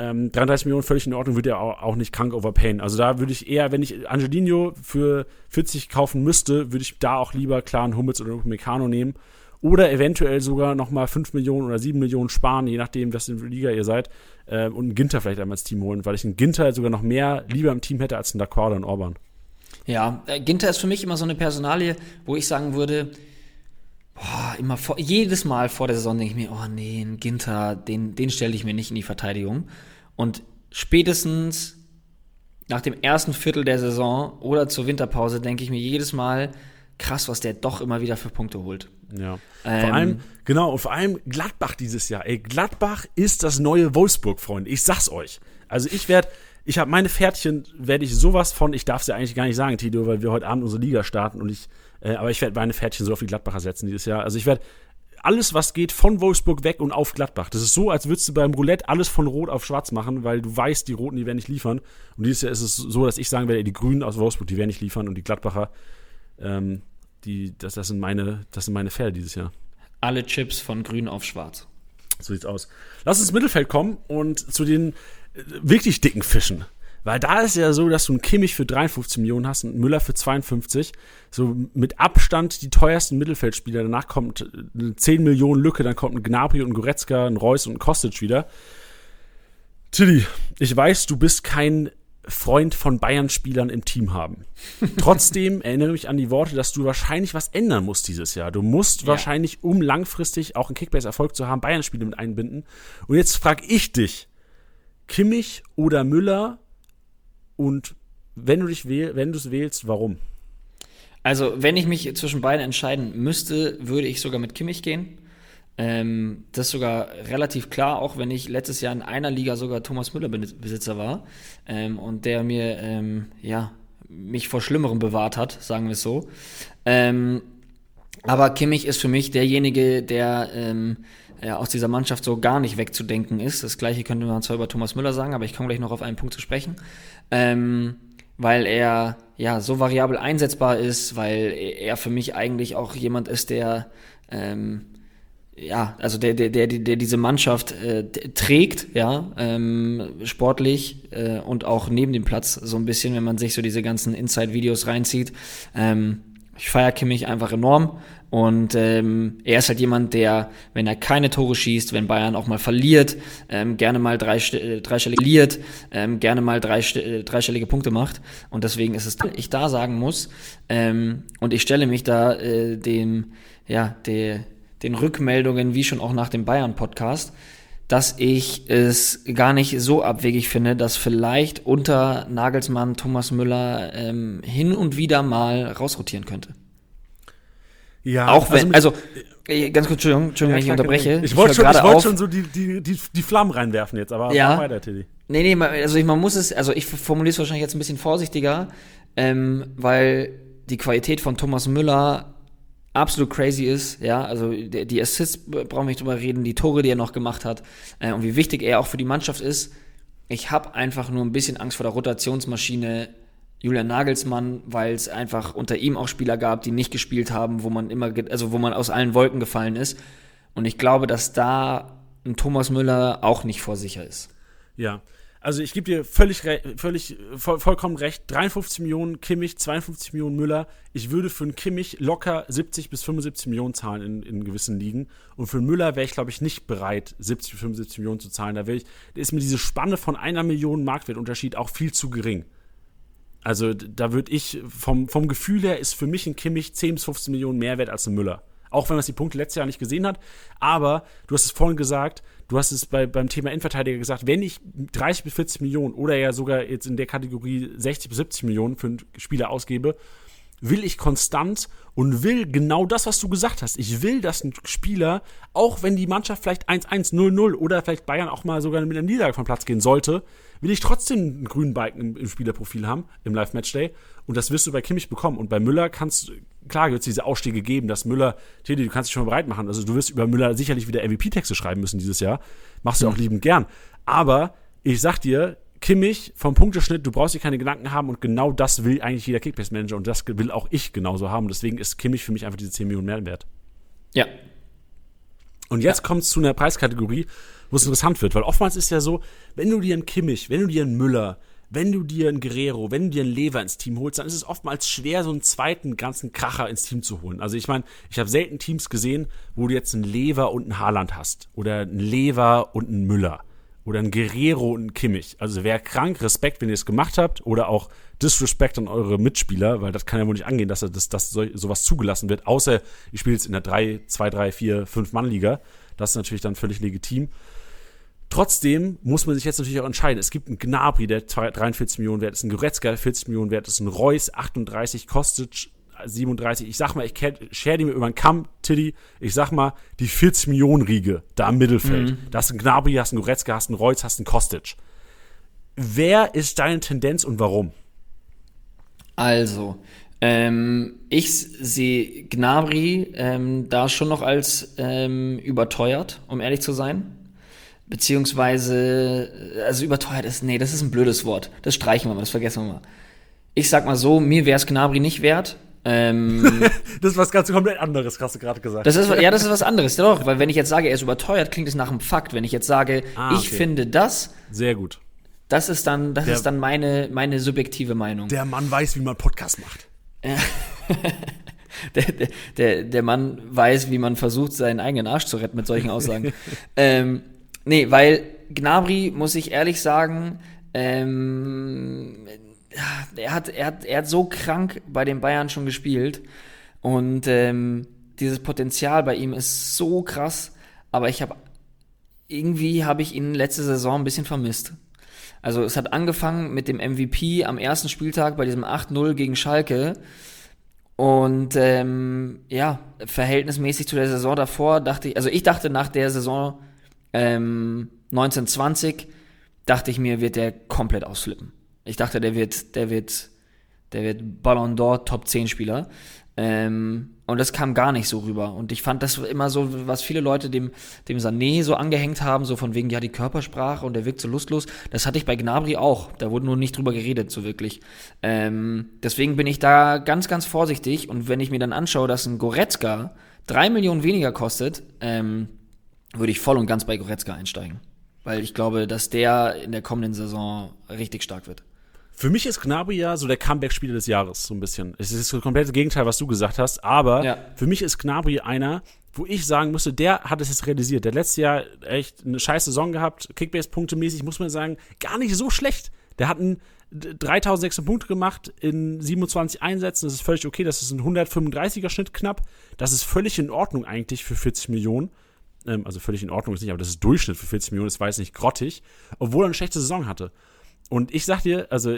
Ähm, 33 Millionen völlig in Ordnung, würde er auch, auch nicht krank overpayen. Also da würde ich eher, wenn ich Angelino für 40 kaufen müsste, würde ich da auch lieber klar einen Hummels oder einen Meccano nehmen. Oder eventuell sogar nochmal 5 Millionen oder 7 Millionen sparen, je nachdem, was in der Liga ihr seid. Äh, und einen Ginter vielleicht einmal ins Team holen, weil ich einen Ginter sogar noch mehr lieber im Team hätte als einen oder einen Orban.
Ja, äh, Ginter ist für mich immer so eine Personalie, wo ich sagen würde, boah, immer vor, jedes Mal vor der Saison denke ich mir, oh nee, ein Ginter, den, den stelle ich mir nicht in die Verteidigung. Und spätestens nach dem ersten Viertel der Saison oder zur Winterpause denke ich mir jedes Mal, krass, was der doch immer wieder für Punkte holt.
Ja. Ähm, vor allem, genau, und vor allem Gladbach dieses Jahr. Ey, Gladbach ist das neue Wolfsburg, Freunde. Ich sag's euch. Also ich werde, ich habe meine Pferdchen, werde ich sowas von, ich darf es ja eigentlich gar nicht sagen, Tito, weil wir heute Abend unsere Liga starten und ich äh, aber ich werde meine Pferdchen so auf die Gladbacher setzen dieses Jahr. Also ich werde alles, was geht, von Wolfsburg weg und auf Gladbach. Das ist so, als würdest du beim Roulette alles von Rot auf Schwarz machen, weil du weißt, die Roten, die werden nicht liefern. Und dieses Jahr ist es so, dass ich sagen werde, die Grünen aus Wolfsburg, die werden nicht liefern und die Gladbacher, ähm, die, das, das, sind meine, das sind meine Pferde dieses Jahr.
Alle Chips von Grün auf Schwarz.
So sieht's aus. Lass uns ins Mittelfeld kommen und zu den äh, wirklich dicken Fischen. Weil da ist ja so, dass du einen Kimmich für 53 Millionen hast und einen Müller für 52. So mit Abstand die teuersten Mittelfeldspieler. Danach kommt eine 10 Millionen Lücke, dann kommt ein Gnabry und ein Goretzka, ein Reus und ein Kostic wieder. Tilly, ich weiß, du bist kein Freund von Bayern-Spielern im Team haben. Trotzdem erinnere mich an die Worte, dass du wahrscheinlich was ändern musst dieses Jahr. Du musst ja. wahrscheinlich, um langfristig auch einen Kickbase-Erfolg zu haben, Bayern-Spiele mit einbinden. Und jetzt frage ich dich, Kimmich oder Müller und wenn du dich wähl, wenn du es wählst, warum?
Also, wenn ich mich zwischen beiden entscheiden müsste, würde ich sogar mit Kimmich gehen. Ähm, das ist sogar relativ klar, auch wenn ich letztes Jahr in einer Liga sogar Thomas Müller Besitzer war ähm, und der mir ähm, ja mich vor Schlimmerem bewahrt hat, sagen wir es so. Ähm, aber Kimmich ist für mich derjenige, der ähm, ja, aus dieser Mannschaft so gar nicht wegzudenken ist. Das gleiche könnte man zwar über Thomas Müller sagen, aber ich komme gleich noch auf einen Punkt zu sprechen. Ähm, weil er ja so variabel einsetzbar ist, weil er für mich eigentlich auch jemand ist, der ähm, ja, also der, der, der, der diese Mannschaft äh, trägt, ja, ähm, sportlich äh, und auch neben dem Platz so ein bisschen, wenn man sich so diese ganzen Inside-Videos reinzieht. Ähm, ich feiere Kimmich einfach enorm. Und ähm, er ist halt jemand, der, wenn er keine Tore schießt, wenn Bayern auch mal verliert, ähm, gerne mal drei, äh, dreistellig verliert, ähm, gerne mal drei, äh, dreistellige Punkte macht. Und deswegen ist es, ich da sagen muss, ähm, und ich stelle mich da äh, dem, ja, der, den Rückmeldungen, wie schon auch nach dem Bayern-Podcast, dass ich es gar nicht so abwegig finde, dass vielleicht unter Nagelsmann Thomas Müller ähm, hin und wieder mal rausrotieren könnte. Ja, auch wenn, also, also ganz kurz, Entschuldigung, Entschuldigung ja, wenn ich unterbreche.
Ich wollte schon, ich wollt schon so die, die, die, die Flammen reinwerfen jetzt, aber
ja. weiter, Tilly. Nee, nee, also ich, man muss es, also ich formuliere es wahrscheinlich jetzt ein bisschen vorsichtiger, ähm, weil die Qualität von Thomas Müller absolut crazy ist, ja, also die, die Assists brauchen wir nicht drüber reden, die Tore, die er noch gemacht hat äh, und wie wichtig er auch für die Mannschaft ist. Ich habe einfach nur ein bisschen Angst vor der Rotationsmaschine Julian Nagelsmann, weil es einfach unter ihm auch Spieler gab, die nicht gespielt haben, wo man immer, also wo man aus allen Wolken gefallen ist. Und ich glaube, dass da ein Thomas Müller auch nicht vorsicher ist.
Ja, also ich gebe dir völlig, völlig voll, vollkommen recht. 53 Millionen Kimmich, 52 Millionen Müller. Ich würde für einen Kimmich locker 70 bis 75 Millionen zahlen in, in gewissen Ligen. Und für einen Müller wäre ich, glaube ich, nicht bereit, 70 bis 75 Millionen zu zahlen. Da, ich, da ist mir diese Spanne von einer Million Marktwertunterschied auch viel zu gering. Also da würde ich, vom, vom Gefühl her ist für mich ein Kimmich 10 bis 15 Millionen mehr wert als ein Müller. Auch wenn man die Punkte letztes Jahr nicht gesehen hat. Aber du hast es vorhin gesagt, du hast es bei, beim Thema Innenverteidiger gesagt, wenn ich 30 bis 40 Millionen oder ja sogar jetzt in der Kategorie 60 bis 70 Millionen für einen Spieler ausgebe, will ich konstant und will genau das, was du gesagt hast. Ich will, dass ein Spieler, auch wenn die Mannschaft vielleicht 1-1, 0-0 oder vielleicht Bayern auch mal sogar mit einer Niederlage vom Platz gehen sollte, will ich trotzdem einen grünen Balken im, im Spielerprofil haben, im Live-Matchday. Und das wirst du bei Kimmich bekommen. Und bei Müller kannst du, klar wird es diese Ausstiege geben, dass Müller, Teddy, du kannst dich schon mal bereit machen. Also du wirst über Müller sicherlich wieder MVP-Texte schreiben müssen dieses Jahr. Machst du auch mhm. liebend gern. Aber ich sag dir, Kimmich vom Punkteschnitt, du brauchst dir keine Gedanken haben und genau das will eigentlich jeder Kickbase-Manager und das will auch ich genauso haben. Deswegen ist Kimmich für mich einfach diese 10 Millionen mehr wert.
Ja.
Und jetzt ja. kommt es zu einer Preiskategorie, wo es interessant wird, weil oftmals ist ja so, wenn du dir einen Kimmich, wenn du dir einen Müller, wenn du dir einen Guerrero, wenn du dir einen Lever ins Team holst, dann ist es oftmals schwer, so einen zweiten ganzen Kracher ins Team zu holen. Also ich meine, ich habe selten Teams gesehen, wo du jetzt einen Lever und einen Haaland hast oder einen Lever und einen Müller oder ein Guerrero und ein Kimmich. Also wäre krank, Respekt, wenn ihr es gemacht habt oder auch Disrespect an eure Mitspieler, weil das kann ja wohl nicht angehen, dass das, dass so, sowas zugelassen wird, außer ihr spielt jetzt in der 3, 2, 3, 4, 5 Mann Liga. Das ist natürlich dann völlig legitim. Trotzdem muss man sich jetzt natürlich auch entscheiden. Es gibt einen Gnabry, der 43 Millionen wert ist, ein Goretzka, 40 Millionen wert ist, ein Reus, 38, Kostic, 37. Ich sag mal, ich share die mir über den Kamm, Tiddy. Ich sag mal, die 40 Millionen Riege da im Mittelfeld. Mhm. Da hast du einen Gnabry, hast einen Goretzka, hast einen Reus, hast einen Kostic. Wer ist deine Tendenz und warum?
Also, ähm, ich sehe Gnabry ähm, da schon noch als ähm, überteuert, um ehrlich zu sein. Beziehungsweise, also überteuert ist, nee, das ist ein blödes Wort. Das streichen wir mal, das vergessen wir mal. Ich sag mal so, mir wäre es Gnabry nicht wert. Ähm,
das ist was ganz komplett anderes, hast du gerade gesagt.
Das ist, ja, das ist was anderes, doch. Weil wenn ich jetzt sage, er ist überteuert, klingt es nach einem Fakt. Wenn ich jetzt sage, ah, okay. ich finde das.
Sehr gut.
Das ist dann, das der, ist dann meine, meine subjektive Meinung.
Der Mann weiß, wie man Podcast macht.
der, der, der, Mann weiß, wie man versucht, seinen eigenen Arsch zu retten mit solchen Aussagen. ähm, nee, weil Gnabry, muss ich ehrlich sagen, ähm, er hat, er hat, er hat so krank bei den Bayern schon gespielt und ähm, dieses Potenzial bei ihm ist so krass, aber ich habe irgendwie habe ich ihn letzte Saison ein bisschen vermisst. Also es hat angefangen mit dem MVP am ersten Spieltag bei diesem 8-0 gegen Schalke. Und ähm, ja, verhältnismäßig zu der Saison davor dachte ich, also ich dachte nach der Saison ähm, 1920, dachte ich mir, wird der komplett ausflippen. Ich dachte, der wird, der wird, der wird Ballon d'Or Top 10 Spieler. Ähm, und das kam gar nicht so rüber. Und ich fand das immer so, was viele Leute dem, dem Sané so angehängt haben, so von wegen, ja, die Körpersprache und der wirkt so lustlos. Das hatte ich bei Gnabry auch. Da wurde nur nicht drüber geredet, so wirklich. Ähm, deswegen bin ich da ganz, ganz vorsichtig. Und wenn ich mir dann anschaue, dass ein Goretzka drei Millionen weniger kostet, ähm, würde ich voll und ganz bei Goretzka einsteigen. Weil ich glaube, dass der in der kommenden Saison richtig stark wird.
Für mich ist Gnabry ja so der Comeback-Spieler des Jahres, so ein bisschen. Es ist das komplette Gegenteil, was du gesagt hast, aber ja. für mich ist Gnabry einer, wo ich sagen müsste, der hat es jetzt realisiert. Der letztes Jahr echt eine scheiß Saison gehabt, Kickbase-Punkte-mäßig, muss man sagen, gar nicht so schlecht. Der hat einen 3600 Punkte gemacht in 27 Einsätzen. Das ist völlig okay. Das ist ein 135er Schnitt knapp. Das ist völlig in Ordnung eigentlich für 40 Millionen. Ähm, also völlig in Ordnung ist nicht, aber das ist Durchschnitt für 40 Millionen. Das war jetzt nicht grottig. Obwohl er eine schlechte Saison hatte. Und ich sag dir, also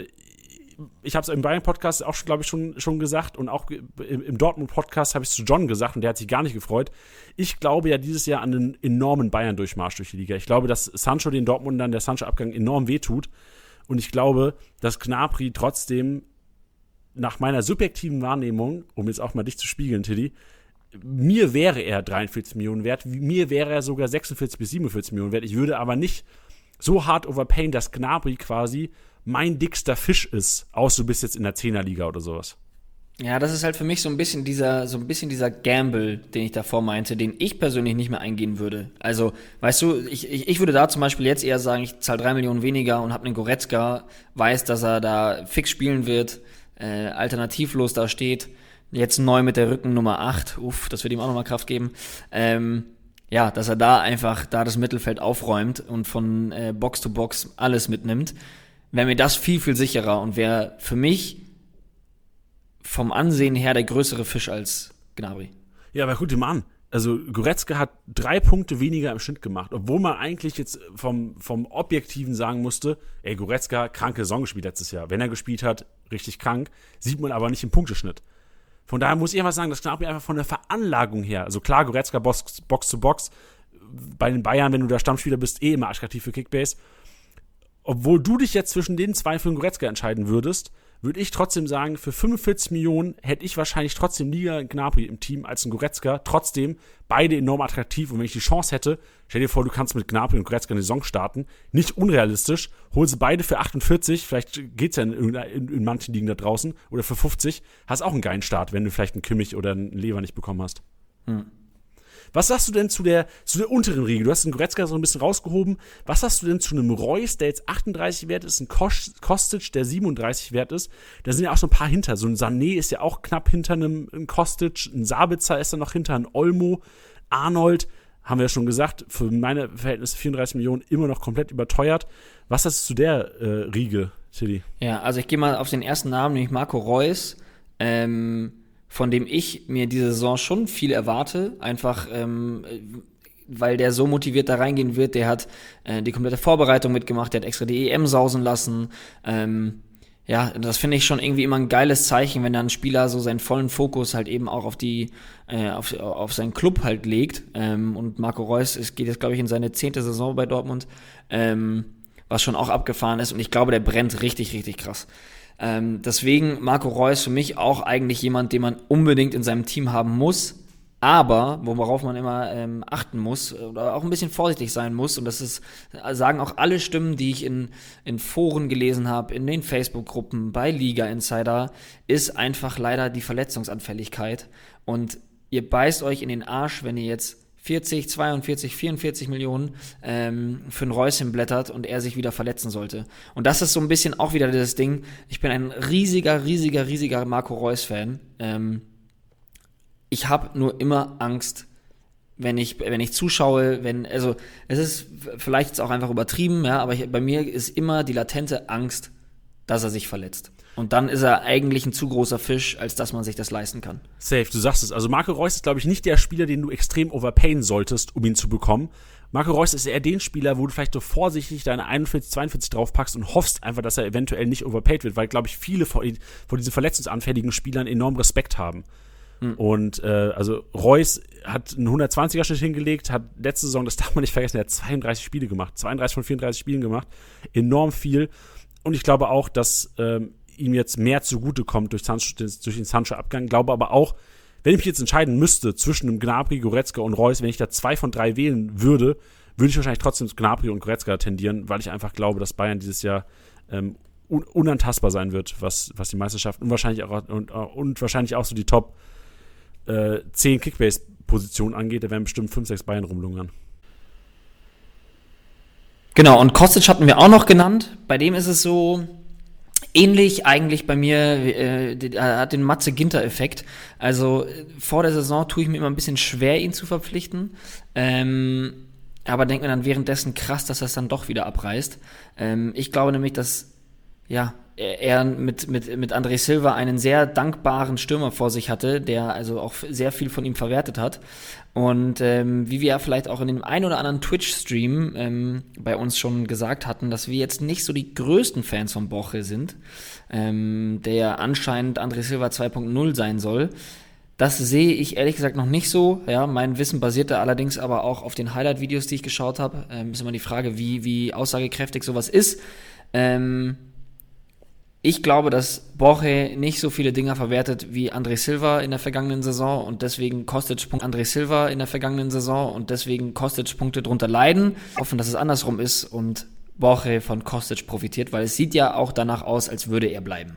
ich habe es im Bayern-Podcast auch, glaube ich, schon, schon gesagt und auch im, im Dortmund-Podcast habe ich es zu John gesagt und der hat sich gar nicht gefreut. Ich glaube ja dieses Jahr an einen enormen Bayern-Durchmarsch durch die Liga. Ich glaube, dass Sancho den Dortmundern der Sancho-Abgang enorm wehtut. Und ich glaube, dass Gnabry trotzdem nach meiner subjektiven Wahrnehmung, um jetzt auch mal dich zu spiegeln, Tilly, mir wäre er 43 Millionen wert, mir wäre er sogar 46 bis 47 Millionen wert. Ich würde aber nicht so hart overpayen, dass Gnabry quasi mein dickster Fisch ist, außer du bist jetzt in der Zehnerliga oder sowas.
Ja, das ist halt für mich so ein bisschen dieser, so ein bisschen dieser Gamble, den ich davor meinte, den ich persönlich nicht mehr eingehen würde. Also, weißt du, ich, ich, ich würde da zum Beispiel jetzt eher sagen, ich zahle drei Millionen weniger und habe einen Goretzka, weiß, dass er da fix spielen wird, äh, alternativlos da steht, jetzt neu mit der Rücken Nummer 8, uff, das wird ihm auch nochmal Kraft geben. Ähm, ja, dass er da einfach da das Mittelfeld aufräumt und von äh, Box to Box alles mitnimmt, wäre mir das viel, viel sicherer und wäre für mich vom Ansehen her der größere Fisch als Gnabry.
Ja, aber guck dir mal an. Also Goretzka hat drei Punkte weniger im Schnitt gemacht, obwohl man eigentlich jetzt vom, vom Objektiven sagen musste, ey, Goretzka, kranke Saison gespielt letztes Jahr. Wenn er gespielt hat, richtig krank, sieht man aber nicht im Punkteschnitt. Von daher muss ich einfach sagen, das Gnabry einfach von der Veranlagung her, also klar, Goretzka Box, Box zu Box, bei den Bayern, wenn du der Stammspieler bist, eh immer attraktiv für Kickbase. Obwohl du dich jetzt zwischen den zwei für den Goretzka entscheiden würdest, würde ich trotzdem sagen, für 45 Millionen hätte ich wahrscheinlich trotzdem lieber einen Gnabry im Team als einen Goretzka. Trotzdem beide enorm attraktiv und wenn ich die Chance hätte, stell dir vor, du kannst mit Gnabry und Goretzka eine Saison starten. Nicht unrealistisch, hol sie beide für 48, vielleicht geht's ja in, in, in manchen Ligen da draußen oder für 50, hast auch einen geilen Start, wenn du vielleicht einen Kimmich oder einen Lever nicht bekommen hast. Hm. Was sagst du denn zu der, zu der unteren Riege? Du hast den Goretzka so ein bisschen rausgehoben. Was sagst du denn zu einem Reus, der jetzt 38 wert ist, ein Kostic, der 37 wert ist? Da sind ja auch so ein paar hinter. So ein Sané ist ja auch knapp hinter einem, einem Kostic. Ein Sabitzer ist da noch hinter, ein Olmo. Arnold, haben wir ja schon gesagt, für meine Verhältnisse 34 Millionen immer noch komplett überteuert. Was hast du zu der äh, Riege, Tilly?
Ja, also ich gehe mal auf den ersten Namen, nämlich Marco Reus. Ähm, von dem ich mir diese Saison schon viel erwarte, einfach ähm, weil der so motiviert da reingehen wird. Der hat äh, die komplette Vorbereitung mitgemacht, der hat extra die EM sausen lassen. Ähm, ja, das finde ich schon irgendwie immer ein geiles Zeichen, wenn dann ein Spieler so seinen vollen Fokus halt eben auch auf die, äh, auf, auf seinen Club halt legt. Ähm, und Marco Reus, es geht jetzt, glaube ich, in seine zehnte Saison bei Dortmund, ähm, was schon auch abgefahren ist. Und ich glaube, der brennt richtig, richtig krass. Ähm, deswegen Marco Reus für mich auch eigentlich jemand, den man unbedingt in seinem Team haben muss. Aber, worauf man immer ähm, achten muss oder auch ein bisschen vorsichtig sein muss, und das ist, sagen auch alle Stimmen, die ich in, in Foren gelesen habe, in den Facebook-Gruppen, bei Liga Insider, ist einfach leider die Verletzungsanfälligkeit. Und ihr beißt euch in den Arsch, wenn ihr jetzt 40, 42, 44 Millionen ähm, für ein Reus blättert und er sich wieder verletzen sollte. Und das ist so ein bisschen auch wieder das Ding. Ich bin ein riesiger, riesiger, riesiger Marco Reus-Fan. Ähm, ich habe nur immer Angst, wenn ich, wenn ich zuschaue, wenn, also es ist vielleicht auch einfach übertrieben, ja, aber ich, bei mir ist immer die latente Angst, dass er sich verletzt. Und dann ist er eigentlich ein zu großer Fisch, als dass man sich das leisten kann.
Safe, du sagst es. Also Marco Reus ist, glaube ich, nicht der Spieler, den du extrem overpayen solltest, um ihn zu bekommen. Marco Reus ist eher den Spieler, wo du vielleicht so vorsichtig deine 41, 42 draufpackst und hoffst einfach, dass er eventuell nicht overpaid wird, weil, glaube ich, viele vor, vor diesen verletzungsanfälligen Spielern enorm Respekt haben. Hm. Und äh, also Reus hat einen 120er Schnitt hingelegt, hat letzte Saison, das darf man nicht vergessen, er hat 32 Spiele gemacht, 32 von 34 Spielen gemacht, enorm viel. Und ich glaube auch, dass ähm, ihm jetzt mehr zugutekommt durch, durch den Sancho-Abgang. Glaube aber auch, wenn ich mich jetzt entscheiden müsste zwischen einem Gnabry, Goretzka und Reus, wenn ich da zwei von drei wählen würde, würde ich wahrscheinlich trotzdem Gnabry und Goretzka tendieren, weil ich einfach glaube, dass Bayern dieses Jahr ähm, un unantastbar sein wird, was, was die Meisterschaft und wahrscheinlich auch, und, und wahrscheinlich auch so die Top äh, 10 Kickbase-Positionen angeht, da werden bestimmt 5, 6 Bayern rumlungern.
Genau, und Kostic hatten wir auch noch genannt. Bei dem ist es so ähnlich eigentlich bei mir, äh, er hat den Matze Ginter-Effekt. Also vor der Saison tue ich mir immer ein bisschen schwer, ihn zu verpflichten. Ähm, aber denke mir dann währenddessen krass, dass er es dann doch wieder abreißt. Ähm, ich glaube nämlich, dass ja, er mit, mit, mit André Silva einen sehr dankbaren Stürmer vor sich hatte, der also auch sehr viel von ihm verwertet hat. Und ähm, wie wir ja vielleicht auch in dem ein oder anderen Twitch-Stream ähm, bei uns schon gesagt hatten, dass wir jetzt nicht so die größten Fans von Boche sind, ähm, der anscheinend André Silva 2.0 sein soll. Das sehe ich ehrlich gesagt noch nicht so. Ja, mein Wissen basierte allerdings aber auch auf den Highlight-Videos, die ich geschaut habe. Ähm, ist immer die Frage, wie, wie aussagekräftig sowas ist. Ähm, ich glaube, dass Borge nicht so viele Dinger verwertet wie André Silva in der vergangenen Saison und deswegen Kostic Punkt André Silva in der vergangenen Saison und deswegen Kostic Punkte drunter leiden. Hoffen, dass es andersrum ist und Borge von Kostic profitiert, weil es sieht ja auch danach aus, als würde er bleiben.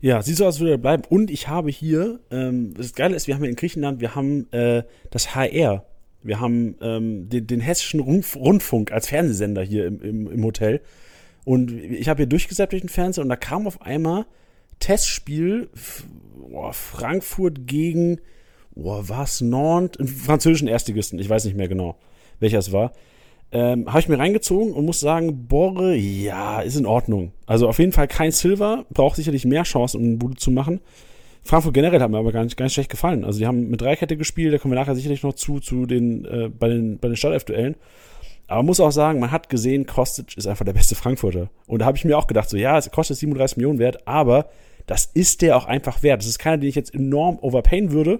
Ja, sieht so aus, als würde er bleiben. Und ich habe hier, ähm, das Geile ist, wir haben hier in Griechenland, wir haben äh, das HR. Wir haben ähm, den, den hessischen Rundfunk als Fernsehsender hier im, im, im Hotel. Und ich habe hier durchgesetzt durch den Fernseher und da kam auf einmal Testspiel boah, Frankfurt gegen, boah, was, Nantes, einen französischen Erstligisten, ich weiß nicht mehr genau, welcher es war. Ähm, habe ich mir reingezogen und muss sagen, Borre, ja, ist in Ordnung. Also auf jeden Fall kein Silver, braucht sicherlich mehr Chancen, um einen Bude zu machen. Frankfurt generell hat mir aber gar nicht, gar nicht schlecht gefallen. Also die haben mit Dreikette gespielt, da kommen wir nachher sicherlich noch zu, zu den, äh, bei den, bei den Startelf-Duellen. Aber man muss auch sagen, man hat gesehen, Kostic ist einfach der beste Frankfurter. Und da habe ich mir auch gedacht, so ja, es kostet 37 Millionen wert, aber das ist der auch einfach wert. Das ist keiner, den ich jetzt enorm overpayen würde.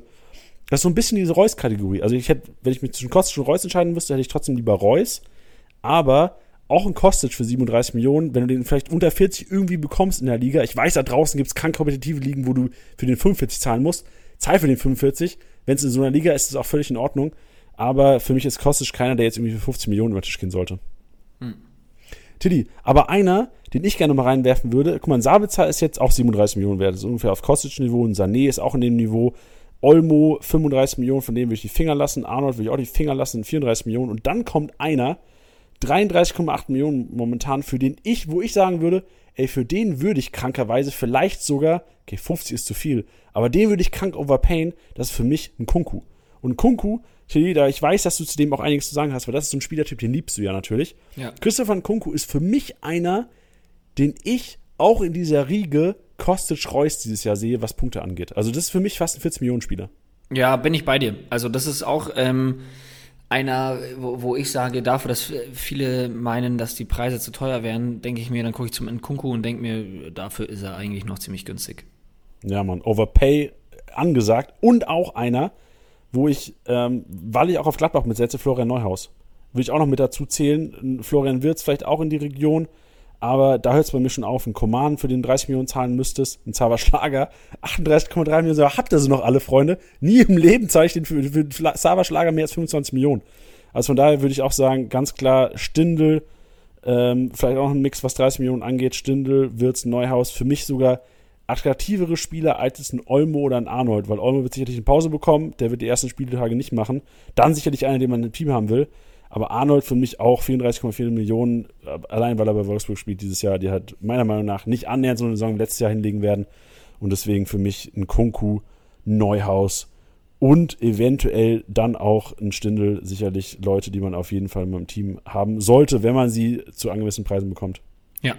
Das ist so ein bisschen diese Reus-Kategorie. Also ich hätte, wenn ich mich zwischen Kostic und Reus entscheiden müsste, hätte ich trotzdem lieber Reus. Aber auch ein Kostic für 37 Millionen, wenn du den vielleicht unter 40 irgendwie bekommst in der Liga. Ich weiß, da draußen gibt es krank kompetitive Ligen, wo du für den 45 zahlen musst. Zahl für den 45. Wenn es in so einer Liga ist, ist es auch völlig in Ordnung. Aber für mich ist Kostic keiner, der jetzt irgendwie für 15 Millionen über den Tisch gehen sollte. Hm. Tiddy, aber einer, den ich gerne mal reinwerfen würde, guck mal, Sabitzer ist jetzt auch 37 Millionen wert, das ist ungefähr auf Kostic-Niveau und Sané ist auch in dem Niveau. Olmo 35 Millionen, von dem würde ich die Finger lassen. Arnold würde ich auch die Finger lassen, 34 Millionen. Und dann kommt einer, 33,8 Millionen momentan, für den ich, wo ich sagen würde, ey, für den würde ich krankerweise vielleicht sogar, okay, 50 ist zu viel, aber den würde ich krank overpayen, das ist für mich ein Kunku. Und Kunku da ich weiß, dass du zu dem auch einiges zu sagen hast, weil das ist so ein Spielertyp, den liebst du ja natürlich. Ja. Christopher Nkunku ist für mich einer, den ich auch in dieser Riege Kostic Reus dieses Jahr sehe, was Punkte angeht. Also das ist für mich fast ein 40 Millionen Spieler.
Ja, bin ich bei dir. Also das ist auch ähm, einer, wo, wo, ich sage, dafür, dass viele meinen, dass die Preise zu teuer wären, denke ich mir, dann gucke ich zum Nkunku und denke mir, dafür ist er eigentlich noch ziemlich günstig.
Ja, man, Overpay angesagt und auch einer, wo ich, ähm, weil ich auch auf Gladbach mitsetze, Florian Neuhaus. Will ich auch noch mit dazu zählen. Florian Wirz vielleicht auch in die Region. Aber da hört es bei mir schon auf. Ein Command, für den 30 Millionen zahlen müsstest. Ein Zauber Schlager, 38,3 Millionen. Habt ihr sie noch alle, Freunde? Nie im Leben zahle ich den für, für Zauber Schlager mehr als 25 Millionen. Also von daher würde ich auch sagen, ganz klar Stindel, ähm, vielleicht auch noch ein Mix, was 30 Millionen angeht. Stindel, Wirz, Neuhaus. Für mich sogar attraktivere Spieler als ein Olmo oder ein Arnold, weil Olmo wird sicherlich eine Pause bekommen, der wird die ersten Spieltage nicht machen. Dann sicherlich einer, den man im Team haben will. Aber Arnold für mich auch 34,4 Millionen, äh, allein weil er bei Wolfsburg spielt dieses Jahr, die hat meiner Meinung nach nicht annähernd so eine Saison letztes Jahr hinlegen werden. Und deswegen für mich ein Kunku, Neuhaus und eventuell dann auch ein Stindel, sicherlich Leute, die man auf jeden Fall meinem Team haben sollte, wenn man sie zu angemessenen Preisen bekommt.
Ja.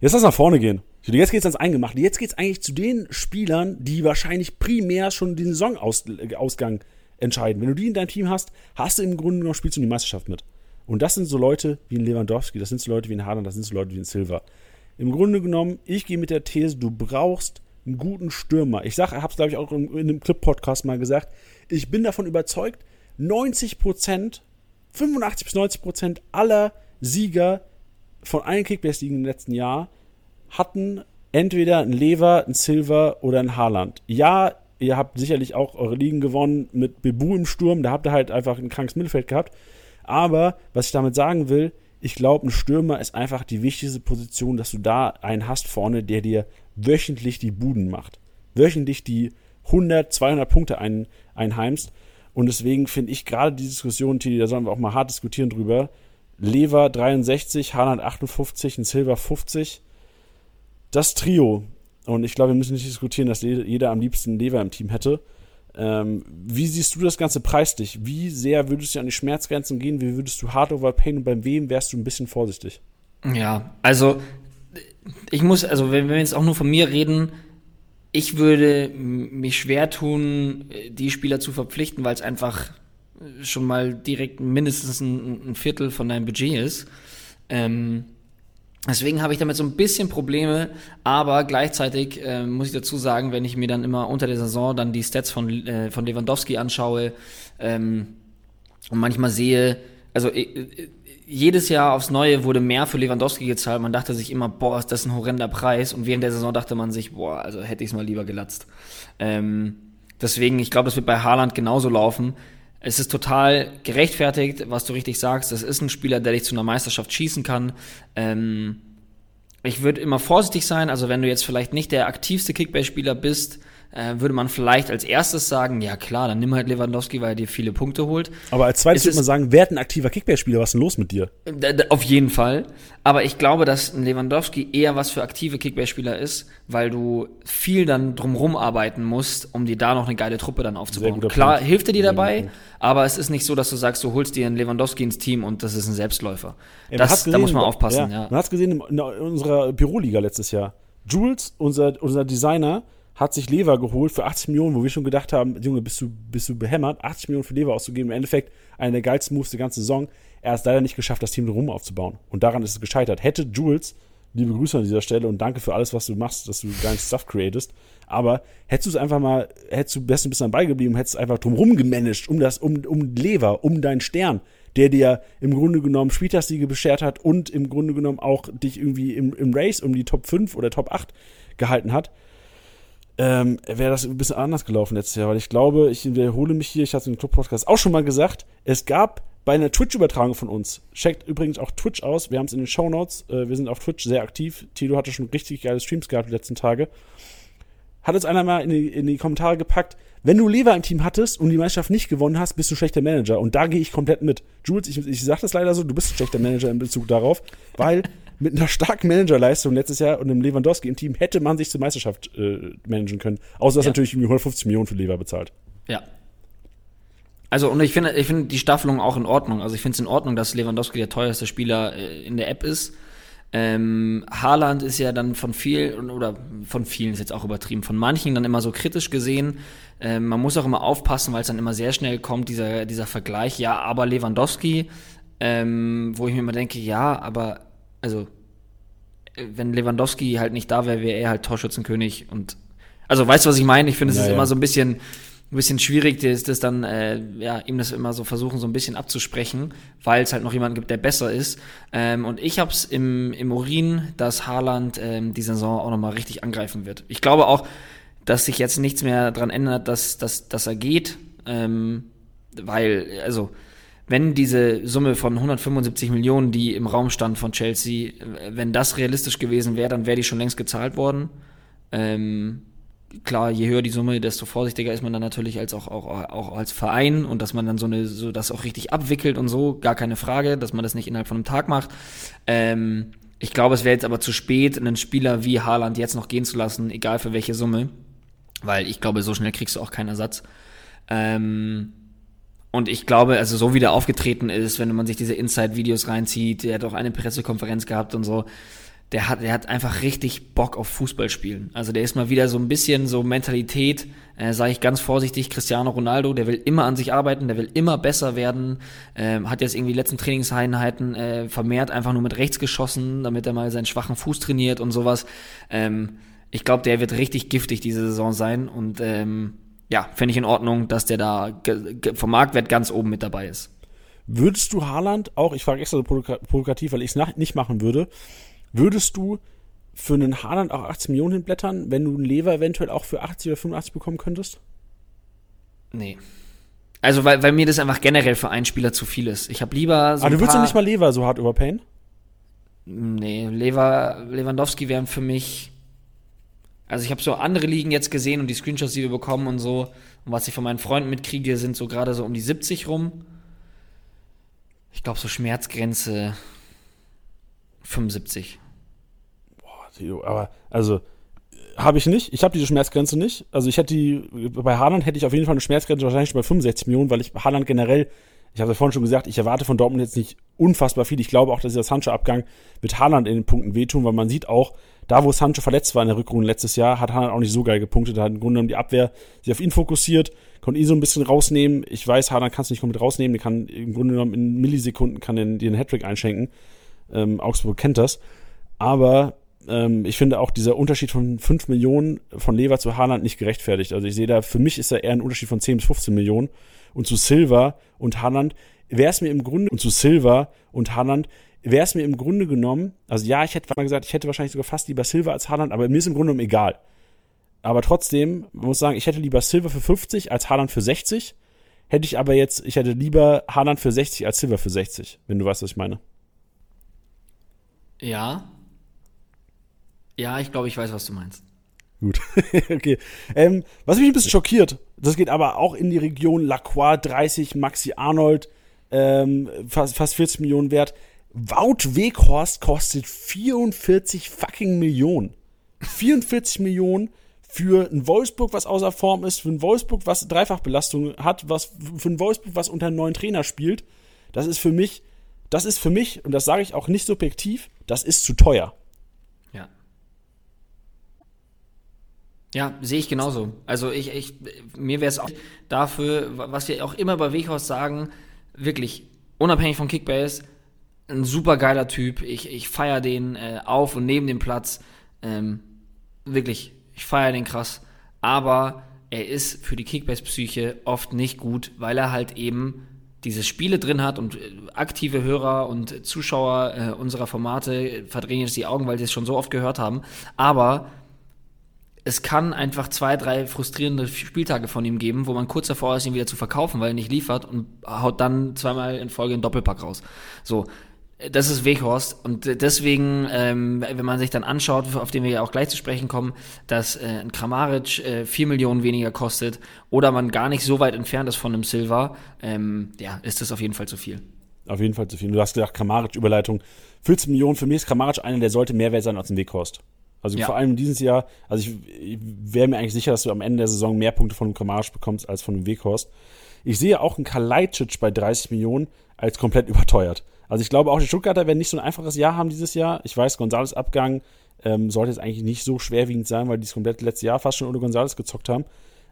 Jetzt lass nach vorne gehen. Jetzt geht's ans Eingemachte. Jetzt geht's eigentlich zu den Spielern, die wahrscheinlich primär schon den Saisonausgang entscheiden. Wenn du die in deinem Team hast, hast du im Grunde noch spielst du die Meisterschaft mit. Und das sind so Leute wie ein Lewandowski, das sind so Leute wie ein Haaland, das sind so Leute wie ein Silva. Im Grunde genommen, ich gehe mit der These, du brauchst einen guten Stürmer. Ich sage, habe es glaube ich auch in, einem Clip-Podcast mal gesagt. Ich bin davon überzeugt, 90 Prozent, 85 bis 90 Prozent aller Sieger von allen Kickbase-Ligen im letzten Jahr hatten entweder ein Lever, ein Silver oder ein Haaland. Ja, ihr habt sicherlich auch eure Ligen gewonnen mit Bebu im Sturm, da habt ihr halt einfach ein krankes Mittelfeld gehabt. Aber was ich damit sagen will, ich glaube, ein Stürmer ist einfach die wichtigste Position, dass du da einen hast vorne, der dir wöchentlich die Buden macht. Wöchentlich die 100, 200 Punkte ein, einheimst. Und deswegen finde ich gerade die Diskussion, Tili, da sollen wir auch mal hart diskutieren drüber. Lever 63, Haaland 58, ein Silver 50. Das Trio. Und ich glaube, wir müssen nicht diskutieren, dass jeder am liebsten Lever im Team hätte. Ähm, wie siehst du das Ganze preislich? Wie sehr würdest du an die Schmerzgrenzen gehen? Wie würdest du hart overpayen und beim wem wärst du ein bisschen vorsichtig?
Ja, also ich muss, also wenn wir jetzt auch nur von mir reden, ich würde mich schwer tun, die Spieler zu verpflichten, weil es einfach schon mal direkt mindestens ein, ein Viertel von deinem Budget ist. Ähm, Deswegen habe ich damit so ein bisschen Probleme, aber gleichzeitig äh, muss ich dazu sagen, wenn ich mir dann immer unter der Saison dann die Stats von, äh, von Lewandowski anschaue ähm, und manchmal sehe, also äh, jedes Jahr aufs Neue wurde mehr für Lewandowski gezahlt. Man dachte sich immer, boah, ist das ein horrender Preis. Und während der Saison dachte man sich, boah, also hätte ich es mal lieber gelatzt. Ähm, deswegen, ich glaube, das wird bei Haaland genauso laufen. Es ist total gerechtfertigt, was du richtig sagst. Das ist ein Spieler, der dich zu einer Meisterschaft schießen kann. Ähm, ich würde immer vorsichtig sein. Also wenn du jetzt vielleicht nicht der aktivste Kickbase-Spieler bist, äh, würde man vielleicht als erstes sagen, ja klar, dann nimm halt Lewandowski, weil er dir viele Punkte holt.
Aber als zweites würde man sagen, wer ein aktiver Kickbase-Spieler? Was ist denn los mit dir?
Auf jeden Fall. Aber ich glaube, dass ein Lewandowski eher was für aktive Kickbase-Spieler ist, weil du viel dann drumrum arbeiten musst, um dir da noch eine geile Truppe dann aufzubauen. Klar, Punkt. hilft er dir dabei, aber es ist nicht so, dass du sagst, du holst dir einen Lewandowski ins Team und das ist ein Selbstläufer. Ja, das, gesehen, da muss man aufpassen, ja.
ja. Man hat es gesehen in, unserer Büroliga letztes Jahr. Jules, unser, unser Designer, hat sich Lever geholt für 80 Millionen, wo wir schon gedacht haben, Junge, bist du, bist du behämmert, 80 Millionen für Lever auszugeben. Im Endeffekt einer der geilsten Moves der ganzen Saison. Er hat es leider nicht geschafft, das Team drum aufzubauen. Und daran ist es gescheitert. Hätte Jules, liebe Grüße an dieser Stelle und danke für alles, was du machst, dass du deinen Stuff createst. Aber hättest du es einfach mal, hättest du besten bis dann beigeblieben, hättest es einfach drumherum gemanagt, um das, um, um Lever, um deinen Stern, der dir im Grunde genommen Spieltagssiege beschert hat und im Grunde genommen auch dich irgendwie im, im Race um die Top 5 oder Top 8 gehalten hat ähm, wäre das ein bisschen anders gelaufen letztes Jahr, weil ich glaube, ich wiederhole mich hier, ich hatte im Club-Podcast auch schon mal gesagt, es gab bei einer Twitch-Übertragung von uns, checkt übrigens auch Twitch aus, wir haben es in den Show Notes, äh, wir sind auf Twitch sehr aktiv, Tilo hatte schon richtig geile Streams gehabt die letzten Tage, hat uns einer mal in die, in die Kommentare gepackt, wenn du Lever im Team hattest und die Meisterschaft nicht gewonnen hast, bist du schlechter Manager. Und da gehe ich komplett mit. Jules, ich, ich sage das leider so, du bist ein schlechter Manager in Bezug darauf, weil mit einer starken Managerleistung letztes Jahr und einem Lewandowski im Team hätte man sich zur Meisterschaft äh, managen können. Außer dass ja. natürlich 150 Millionen für Lever bezahlt.
Ja. Also, und ich finde, ich finde die Staffelung auch in Ordnung. Also, ich finde es in Ordnung, dass Lewandowski der teuerste Spieler äh, in der App ist. Ähm, Haaland ist ja dann von vielen, oder von vielen ist jetzt auch übertrieben, von manchen dann immer so kritisch gesehen. Ähm, man muss auch immer aufpassen, weil es dann immer sehr schnell kommt, dieser, dieser Vergleich, ja, aber Lewandowski, ähm, wo ich mir immer denke, ja, aber also wenn Lewandowski halt nicht da wäre, wäre er halt Torschützenkönig und also weißt du, was ich meine? Ich finde, es ja, ist ja. immer so ein bisschen ein bisschen schwierig, das, das dann äh, ja ihm das immer so versuchen so ein bisschen abzusprechen, weil es halt noch jemanden gibt, der besser ist. Ähm, und ich habe es im, im Urin, dass Haaland ähm, die Saison auch nochmal richtig angreifen wird. Ich glaube auch, dass sich jetzt nichts mehr dran ändert, dass, dass, dass er geht, ähm, weil also wenn diese Summe von 175 Millionen, die im Raum stand von Chelsea, wenn das realistisch gewesen wäre, dann wäre die schon längst gezahlt worden. Ähm, klar, je höher die Summe, desto vorsichtiger ist man dann natürlich als auch, auch, auch als Verein und dass man dann so eine, so das auch richtig abwickelt und so, gar keine Frage, dass man das nicht innerhalb von einem Tag macht. Ähm, ich glaube, es wäre jetzt aber zu spät, einen Spieler wie Haaland jetzt noch gehen zu lassen, egal für welche Summe, weil ich glaube, so schnell kriegst du auch keinen Ersatz. Ähm, und ich glaube, also so wie der aufgetreten ist, wenn man sich diese Inside-Videos reinzieht, der hat auch eine Pressekonferenz gehabt und so, der hat, der hat einfach richtig Bock auf Fußball spielen. Also der ist mal wieder so ein bisschen so Mentalität, äh, sage ich ganz vorsichtig, Cristiano Ronaldo, der will immer an sich arbeiten, der will immer besser werden, ähm, hat jetzt irgendwie die letzten Trainingseinheiten äh, vermehrt einfach nur mit rechts geschossen, damit er mal seinen schwachen Fuß trainiert und sowas. Ähm, ich glaube, der wird richtig giftig diese Saison sein und ähm, ja, finde ich in Ordnung, dass der da vom Marktwert ganz oben mit dabei ist.
Würdest du Haaland auch, ich frage extra so provokativ, weil ich es nicht machen würde, würdest du für einen Haaland auch 18 Millionen hinblättern, wenn du einen Lever eventuell auch für 80 oder 85 bekommen könntest?
Nee. Also, weil, weil mir das einfach generell für einen Spieler zu viel ist. Ich habe lieber
so. Aber du würdest ja nicht mal Lever so hart überpayen?
Nee, Lever, Lewandowski wären für mich Also ich habe so andere Ligen jetzt gesehen und die Screenshots, die wir bekommen und so. Und was ich von meinen Freunden mitkriege, sind so gerade so um die 70 rum. Ich glaube so Schmerzgrenze 75.
Boah, aber also habe ich nicht. Ich habe diese Schmerzgrenze nicht. Also ich hätte die, bei Haaland hätte ich auf jeden Fall eine Schmerzgrenze wahrscheinlich schon bei 65 Millionen, weil ich Haaland generell, ich habe ja vorhin schon gesagt, ich erwarte von Dortmund jetzt nicht unfassbar viel. Ich glaube auch, dass dieser Sancho-Abgang mit Haaland in den Punkten wehtun, weil man sieht auch, da wo Sancho verletzt war in der Rückrunde letztes Jahr, hat Haaland auch nicht so geil gepunktet. Da hat im Grunde genommen die Abwehr sich auf ihn fokussiert, konnte ihn so ein bisschen rausnehmen. Ich weiß, Haaland kann es nicht komplett rausnehmen, der kann im Grunde genommen in Millisekunden kann den, den Hattrick einschenken. Ähm, Augsburg kennt das. Aber ähm, ich finde auch dieser Unterschied von 5 Millionen von Lever zu Haaland nicht gerechtfertigt. Also ich sehe da, für mich ist da eher ein Unterschied von 10 bis 15 Millionen. Und zu Silva und Haaland wäre es mir im Grunde, und zu Silva und Haaland wäre es mir im Grunde genommen, also ja, ich hätte mal gesagt, ich hätte wahrscheinlich sogar fast lieber Silva als Haaland, aber mir ist im Grunde genommen egal. Aber trotzdem, man muss sagen, ich hätte lieber Silva für 50 als Haaland für 60. Hätte ich aber jetzt, ich hätte lieber Haaland für 60 als Silva für 60, wenn du weißt, was ich meine.
Ja, ja, ich glaube, ich weiß, was du meinst.
Gut, okay. Ähm, was mich ein bisschen schockiert, das geht aber auch in die Region Lacroix 30, Maxi Arnold, ähm, fast, fast 40 Millionen wert. Wout Weghorst kostet 44 fucking Millionen. 44 Millionen für ein Wolfsburg, was außer Form ist, für ein Wolfsburg, was Dreifachbelastung hat, was für ein Wolfsburg, was unter einem neuen Trainer spielt. Das ist für mich, das ist für mich, und das sage ich auch nicht subjektiv, das ist zu teuer.
Ja, sehe ich genauso. Also ich, ich mir wäre es auch dafür, was wir auch immer bei Weghaus sagen, wirklich unabhängig von Kickbase, ein super geiler Typ. Ich, ich feiere den äh, auf und neben dem Platz. Ähm, wirklich, ich feiere den krass. Aber er ist für die Kickbase-Psyche oft nicht gut, weil er halt eben diese Spiele drin hat und äh, aktive Hörer und Zuschauer äh, unserer Formate verdrehen jetzt die Augen, weil sie es schon so oft gehört haben. Aber es kann einfach zwei, drei frustrierende Spieltage von ihm geben, wo man kurz davor ist, ihn wieder zu verkaufen, weil er nicht liefert und haut dann zweimal in Folge einen Doppelpack raus. So, das ist Weghorst und deswegen, ähm, wenn man sich dann anschaut, auf den wir ja auch gleich zu sprechen kommen, dass äh, ein Kramaric äh, 4 Millionen weniger kostet oder man gar nicht so weit entfernt ist von einem Silver, ähm, ja, ist das auf jeden Fall zu viel.
Auf jeden Fall zu viel. Du hast gesagt, Kramaric Überleitung. 14 Millionen, für mich ist Kramaric einer, der sollte mehr wert sein als ein Weghorst. Also ja. vor allem dieses Jahr, also ich, ich wäre mir eigentlich sicher, dass du am Ende der Saison mehr Punkte von einem Kramaric bekommst als von einem Weghorst. Ich sehe auch einen Kalajdzic bei 30 Millionen als komplett überteuert. Also ich glaube auch die Stuttgarter werden nicht so ein einfaches Jahr haben dieses Jahr. Ich weiß, Gonzales Abgang ähm, sollte jetzt eigentlich nicht so schwerwiegend sein, weil die das komplett letzte Jahr fast schon ohne Gonzales gezockt haben.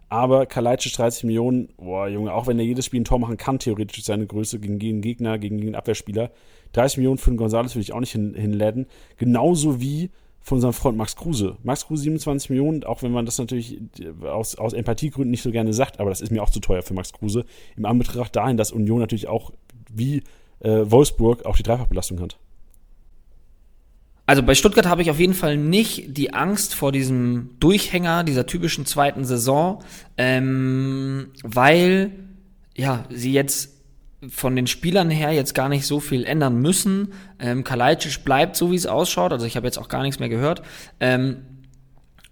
Aber Kalajdzic 30 Millionen, boah Junge, auch wenn er jedes Spiel ein Tor machen kann, theoretisch seine Größe gegen jeden Gegner, gegen den Abwehrspieler, 30 Millionen für den Gonzales würde ich auch nicht hin, hinladen. Genauso wie von unserem Freund Max Kruse. Max Kruse 27 Millionen, auch wenn man das natürlich aus, aus Empathiegründen nicht so gerne sagt, aber das ist mir auch zu teuer für Max Kruse. Im Anbetracht dahin, dass Union natürlich auch wie äh, Wolfsburg auch die Dreifachbelastung hat.
Also bei Stuttgart habe ich auf jeden Fall nicht die Angst vor diesem Durchhänger dieser typischen zweiten Saison, ähm, weil ja sie jetzt von den Spielern her jetzt gar nicht so viel ändern müssen. Ähm, Kalajdzic bleibt so, wie es ausschaut. Also ich habe jetzt auch gar nichts mehr gehört. Ähm,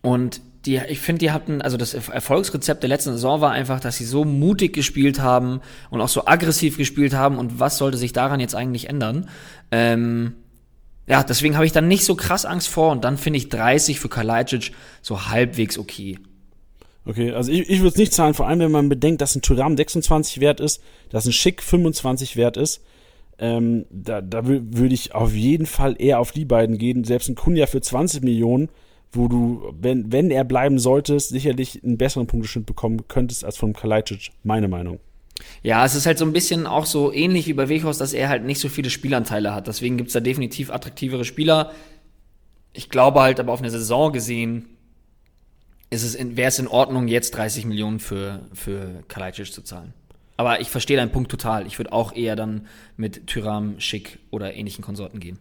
und die, ich finde, die hatten, also das Erfolgsrezept der letzten Saison war einfach, dass sie so mutig gespielt haben und auch so aggressiv gespielt haben. Und was sollte sich daran jetzt eigentlich ändern? Ähm, ja, deswegen habe ich dann nicht so krass Angst vor. Und dann finde ich 30 für Kalajdzic so halbwegs okay.
Okay, also ich, ich würde es nicht zahlen, vor allem wenn man bedenkt, dass ein Tyram 26 wert ist, dass ein Schick 25 wert ist. Ähm, da da würde ich auf jeden Fall eher auf die beiden gehen. Selbst ein Kunja für 20 Millionen, wo du, wenn, wenn er bleiben solltest, sicherlich einen besseren Punkteschnitt bekommen könntest als von Kalajdzic, meine Meinung.
Ja, es ist halt so ein bisschen auch so ähnlich wie bei Weghaus, dass er halt nicht so viele Spielanteile hat. Deswegen gibt es da definitiv attraktivere Spieler. Ich glaube halt aber auf eine Saison gesehen, wäre es in Ordnung, jetzt 30 Millionen für, für Kalajdzic zu zahlen. Aber ich verstehe deinen Punkt total. Ich würde auch eher dann mit Tyram, Schick oder ähnlichen Konsorten gehen.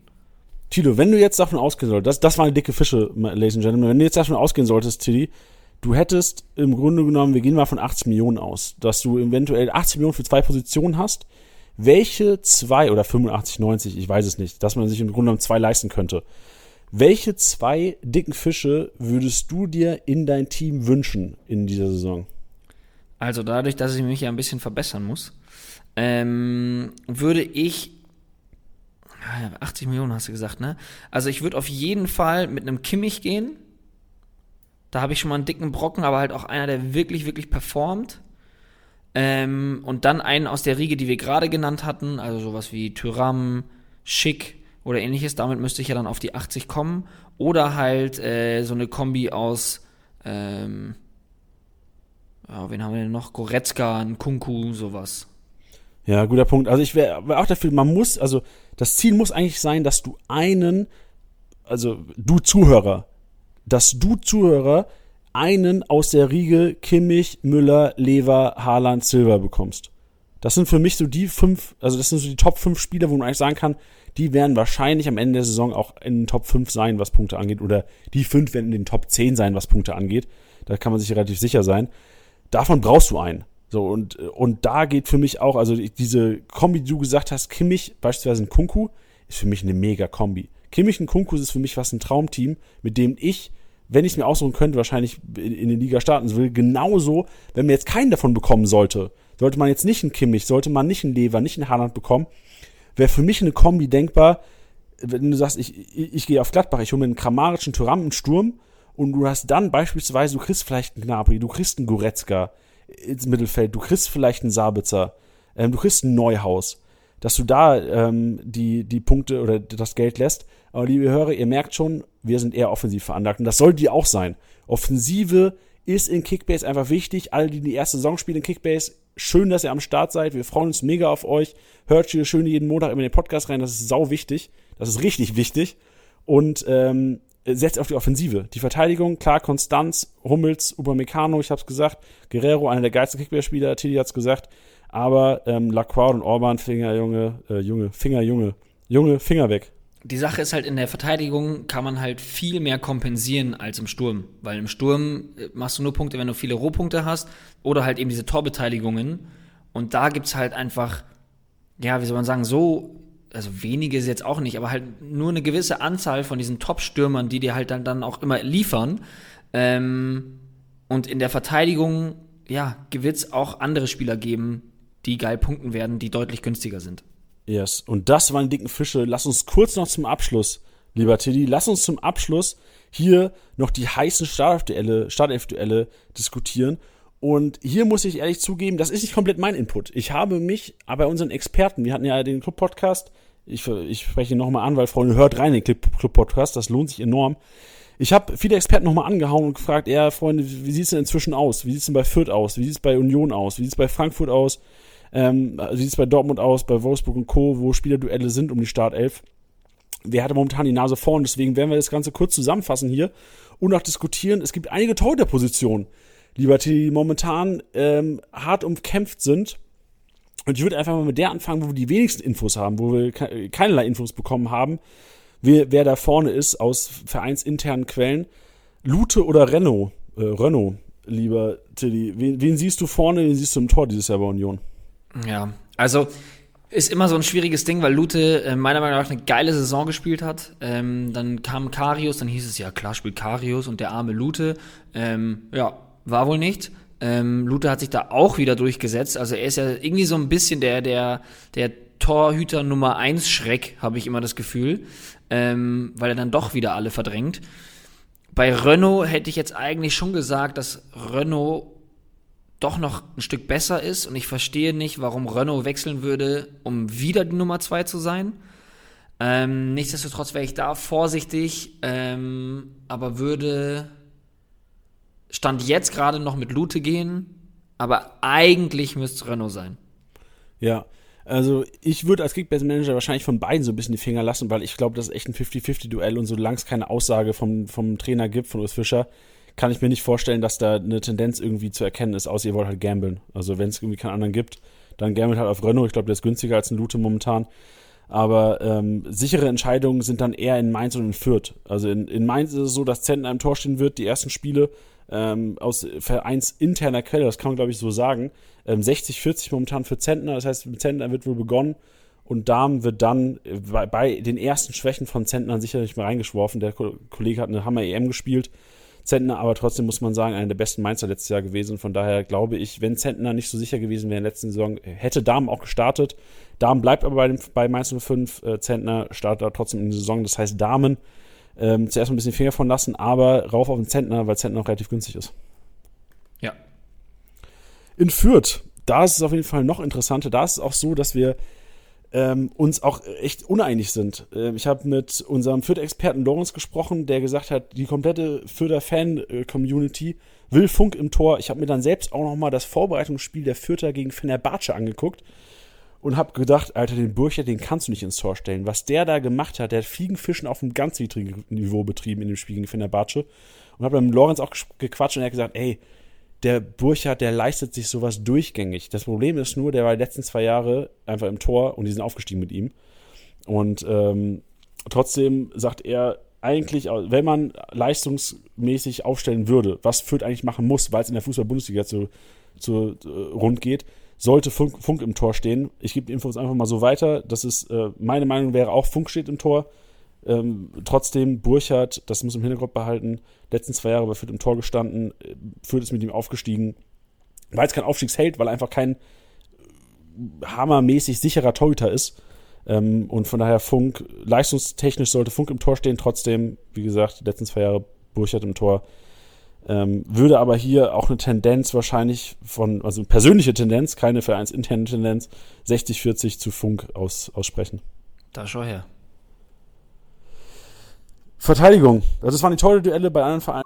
Tilo, wenn du jetzt davon ausgehen solltest, das, das waren dicke Fische, Ladies and Gentlemen, wenn du jetzt davon ausgehen solltest, Tilly, du hättest im Grunde genommen, wir gehen mal von 80 Millionen aus, dass du eventuell 80 Millionen für zwei Positionen hast, welche zwei oder 85, 90, ich weiß es nicht, dass man sich im Grunde genommen zwei leisten könnte. Welche zwei dicken Fische würdest du dir in dein Team wünschen in dieser Saison?
Also dadurch, dass ich mich ja ein bisschen verbessern muss, ähm, würde ich 80 Millionen hast du gesagt, ne? Also ich würde auf jeden Fall mit einem Kimmich gehen. Da habe ich schon mal einen dicken Brocken, aber halt auch einer, der wirklich, wirklich performt. Ähm, und dann einen aus der Riege, die wir gerade genannt hatten, also sowas wie Tyram, Schick oder ähnliches. Damit müsste ich ja dann auf die 80 kommen. Oder halt äh, so eine Kombi aus, ähm, ja, wen haben wir denn noch? Goretzka, ein Kunku, sowas.
Ja, guter Punkt. Also ich wäre wär auch dafür, man muss, also das Ziel muss eigentlich sein, dass du einen, also du Zuhörer, dass du Zuhörer einen aus der Riege Kimmich, Müller, Lever, Haaland, Silver bekommst. Das sind für mich so die fünf, also das sind so die Top 5 Spieler, wo man eigentlich sagen kann, die werden wahrscheinlich am Ende der Saison auch in den Top 5 sein, was Punkte angeht, oder die 5 werden in den Top 10 sein, was Punkte angeht. Da kann man sich relativ sicher sein. Davon brauchst du einen. So, und, und da geht für mich auch, also diese Kombi, die du gesagt hast, Kimmich, beispielsweise ein Kunku, ist für mich eine mega Kombi. Kimmich und Kunku ist für mich was ein Traumteam, mit dem ich, wenn ich es mir aussuchen könnte, wahrscheinlich in, in die Liga starten will. Genauso, wenn man jetzt keinen davon bekommen sollte, sollte man jetzt nicht einen Kimmich, sollte man nicht einen Lever, nicht einen Haaland bekommen, wäre für mich eine Kombi denkbar, wenn du sagst, ich, ich, ich gehe auf Gladbach, ich hole mir einen Kramarischen einen und du hast dann beispielsweise, du kriegst vielleicht einen Gnabry, du kriegst einen Goretzka, ins Mittelfeld, du kriegst vielleicht einen Sabitzer, ähm, du kriegst ein Neuhaus, dass du da ähm, die, die Punkte oder das Geld lässt. Aber liebe Hörer, ihr merkt schon, wir sind eher offensiv veranlagt und das soll die auch sein. Offensive ist in Kickbase einfach wichtig. Alle, die die erste Saison spielen in Kickbase, schön, dass ihr am Start seid. Wir freuen uns mega auf euch. Hört hier schön jeden Montag immer in den Podcast rein. Das ist sau wichtig. Das ist richtig wichtig. Und ähm, setzt auf die Offensive. Die Verteidigung, klar, Konstanz, Hummels, Upamecano, ich hab's gesagt, Guerrero, einer der geilsten Kickballspieler, Tilly hat's gesagt, aber ähm, Lacroix und Orban, Finger, Junge, äh, Junge, Finger, Junge, Junge, Finger weg.
Die Sache ist halt, in der Verteidigung kann man halt viel mehr kompensieren als im Sturm. Weil im Sturm äh, machst du nur Punkte, wenn du viele Rohpunkte hast oder halt eben diese Torbeteiligungen. Und da gibt's halt einfach, ja, wie soll man sagen, so also wenige ist jetzt auch nicht, aber halt nur eine gewisse Anzahl von diesen Top-Stürmern, die dir halt dann, dann auch immer liefern. Ähm, und in der Verteidigung, ja, wird es auch andere Spieler geben, die geil punkten werden, die deutlich günstiger sind.
Yes, und das waren die dicken Fische. Lass uns kurz noch zum Abschluss, lieber Tiddy, lass uns zum Abschluss hier noch die heißen Startelf-Duelle Startelf diskutieren. Und hier muss ich ehrlich zugeben, das ist nicht komplett mein Input. Ich habe mich bei unseren Experten, wir hatten ja den Club-Podcast, ich, ich spreche ihn nochmal an, weil Freunde, hört rein in den Club-Podcast, das lohnt sich enorm. Ich habe viele Experten nochmal angehauen und gefragt, ja, Freunde, wie sieht es denn inzwischen aus? Wie sieht es denn bei Fürth aus? Wie sieht es bei Union aus? Wie sieht es bei Frankfurt aus? Ähm, wie sieht es bei Dortmund aus? Bei Wolfsburg und Co., wo Spielerduelle sind um die Startelf? Wer hatte momentan die Nase vorn? Deswegen werden wir das Ganze kurz zusammenfassen hier und auch diskutieren. Es gibt einige Torhüterpositionen, lieber die momentan ähm, hart umkämpft sind. Und ich würde einfach mal mit der anfangen, wo wir die wenigsten Infos haben, wo wir ke keinerlei Infos bekommen haben, wer, wer da vorne ist aus vereinsinternen Quellen. Lute oder Renault? Äh, Renault, lieber Tilly. Wen, wen siehst du vorne, wen siehst du im Tor dieses Jahr bei Union?
Ja, also ist immer so ein schwieriges Ding, weil Lute äh, meiner Meinung nach eine geile Saison gespielt hat. Ähm, dann kam Karius, dann hieß es ja, klar spielt Karius und der arme Lute. Ähm, ja, war wohl nicht. Ähm, Luther hat sich da auch wieder durchgesetzt. Also er ist ja irgendwie so ein bisschen der, der, der Torhüter Nummer 1 Schreck, habe ich immer das Gefühl. Ähm, weil er dann doch wieder alle verdrängt. Bei Renault hätte ich jetzt eigentlich schon gesagt, dass Renault doch noch ein Stück besser ist und ich verstehe nicht, warum Renault wechseln würde, um wieder die Nummer 2 zu sein. Ähm, nichtsdestotrotz wäre ich da vorsichtig, ähm, aber würde Stand jetzt gerade noch mit Lute gehen, aber eigentlich müsste es Renault sein.
Ja, also ich würde als Kickbase-Manager wahrscheinlich von beiden so ein bisschen die Finger lassen, weil ich glaube, das ist echt ein 50-50-Duell und solange es keine Aussage vom, vom Trainer gibt, von Urs Fischer, kann ich mir nicht vorstellen, dass da eine Tendenz irgendwie zu erkennen ist, außer ihr wollt halt gamblen. Also wenn es irgendwie keinen anderen gibt, dann gambelt halt auf Renault. Ich glaube, der ist günstiger als ein Lute momentan. Aber ähm, sichere Entscheidungen sind dann eher in Mainz und in Fürth. Also in, in Mainz ist es so, dass Zentner im Tor stehen wird, die ersten Spiele ähm, aus vereinsinterner Quelle, das kann man glaube ich so sagen, ähm, 60-40 momentan für Zentner, das heißt mit Zentner wird wohl begonnen Und Dahm wird dann bei, bei den ersten Schwächen von Zentner sicherlich mal reingeschworfen. Der Kollege hat eine Hammer-EM gespielt. Zentner, aber trotzdem muss man sagen, einer der besten Mainzer letztes Jahr gewesen. Von daher glaube ich, wenn Zentner nicht so sicher gewesen wäre in der letzten Saison, hätte Dahm auch gestartet. Damen bleibt aber bei, dem, bei Mainz 05. Äh, Zentner startet aber trotzdem in die Saison. Das heißt, Damen ähm, zuerst mal ein bisschen Finger von lassen, aber rauf auf den Zentner, weil Zentner auch relativ günstig ist.
Ja.
In Fürth, da ist es auf jeden Fall noch interessanter. Da ist es auch so, dass wir ähm, uns auch echt uneinig sind. Ähm, ich habe mit unserem Fürth-Experten Lorenz gesprochen, der gesagt hat, die komplette Fürther Fan-Community will Funk im Tor. Ich habe mir dann selbst auch nochmal das Vorbereitungsspiel der Fürther gegen Fenerbahce angeguckt und habe gedacht, Alter, den Burcher, den kannst du nicht ins Tor stellen. Was der da gemacht hat, der hat Fliegenfischen auf einem ganz niedrigen Niveau betrieben in dem Spiel gegen Fenerbahce. Und habe mit Lorenz auch gequatscht und er hat gesagt, ey, der Burchardt, der leistet sich sowas durchgängig. Das Problem ist nur, der war die letzten zwei Jahre einfach im Tor und die sind aufgestiegen mit ihm. Und ähm, trotzdem sagt er, eigentlich, wenn man leistungsmäßig aufstellen würde, was Fürth eigentlich machen muss, weil es in der Fußball-Bundesliga zu, zu äh, rund geht, sollte Funk, Funk, im Tor stehen. Ich gebe die Infos einfach mal so weiter. Das ist, äh, meine Meinung wäre auch, Funk steht im Tor. Ähm, trotzdem, Burchardt, das muss im Hintergrund behalten, letzten zwei Jahre bei Fürth im Tor gestanden, Fürth ist mit ihm aufgestiegen. War jetzt kein Aufstiegsheld, weil er einfach kein äh, hammermäßig sicherer Torhüter ist. Ähm, und von daher Funk, leistungstechnisch sollte Funk im Tor stehen, trotzdem, wie gesagt, letzten zwei Jahre Burchardt im Tor. Ähm, würde aber hier auch eine Tendenz wahrscheinlich von, also eine persönliche Tendenz, keine vereinsinterne Tendenz, 60-40 zu Funk aus, aussprechen.
Da schau her.
Verteidigung. Das waren die tolle Duelle bei anderen Vereinen.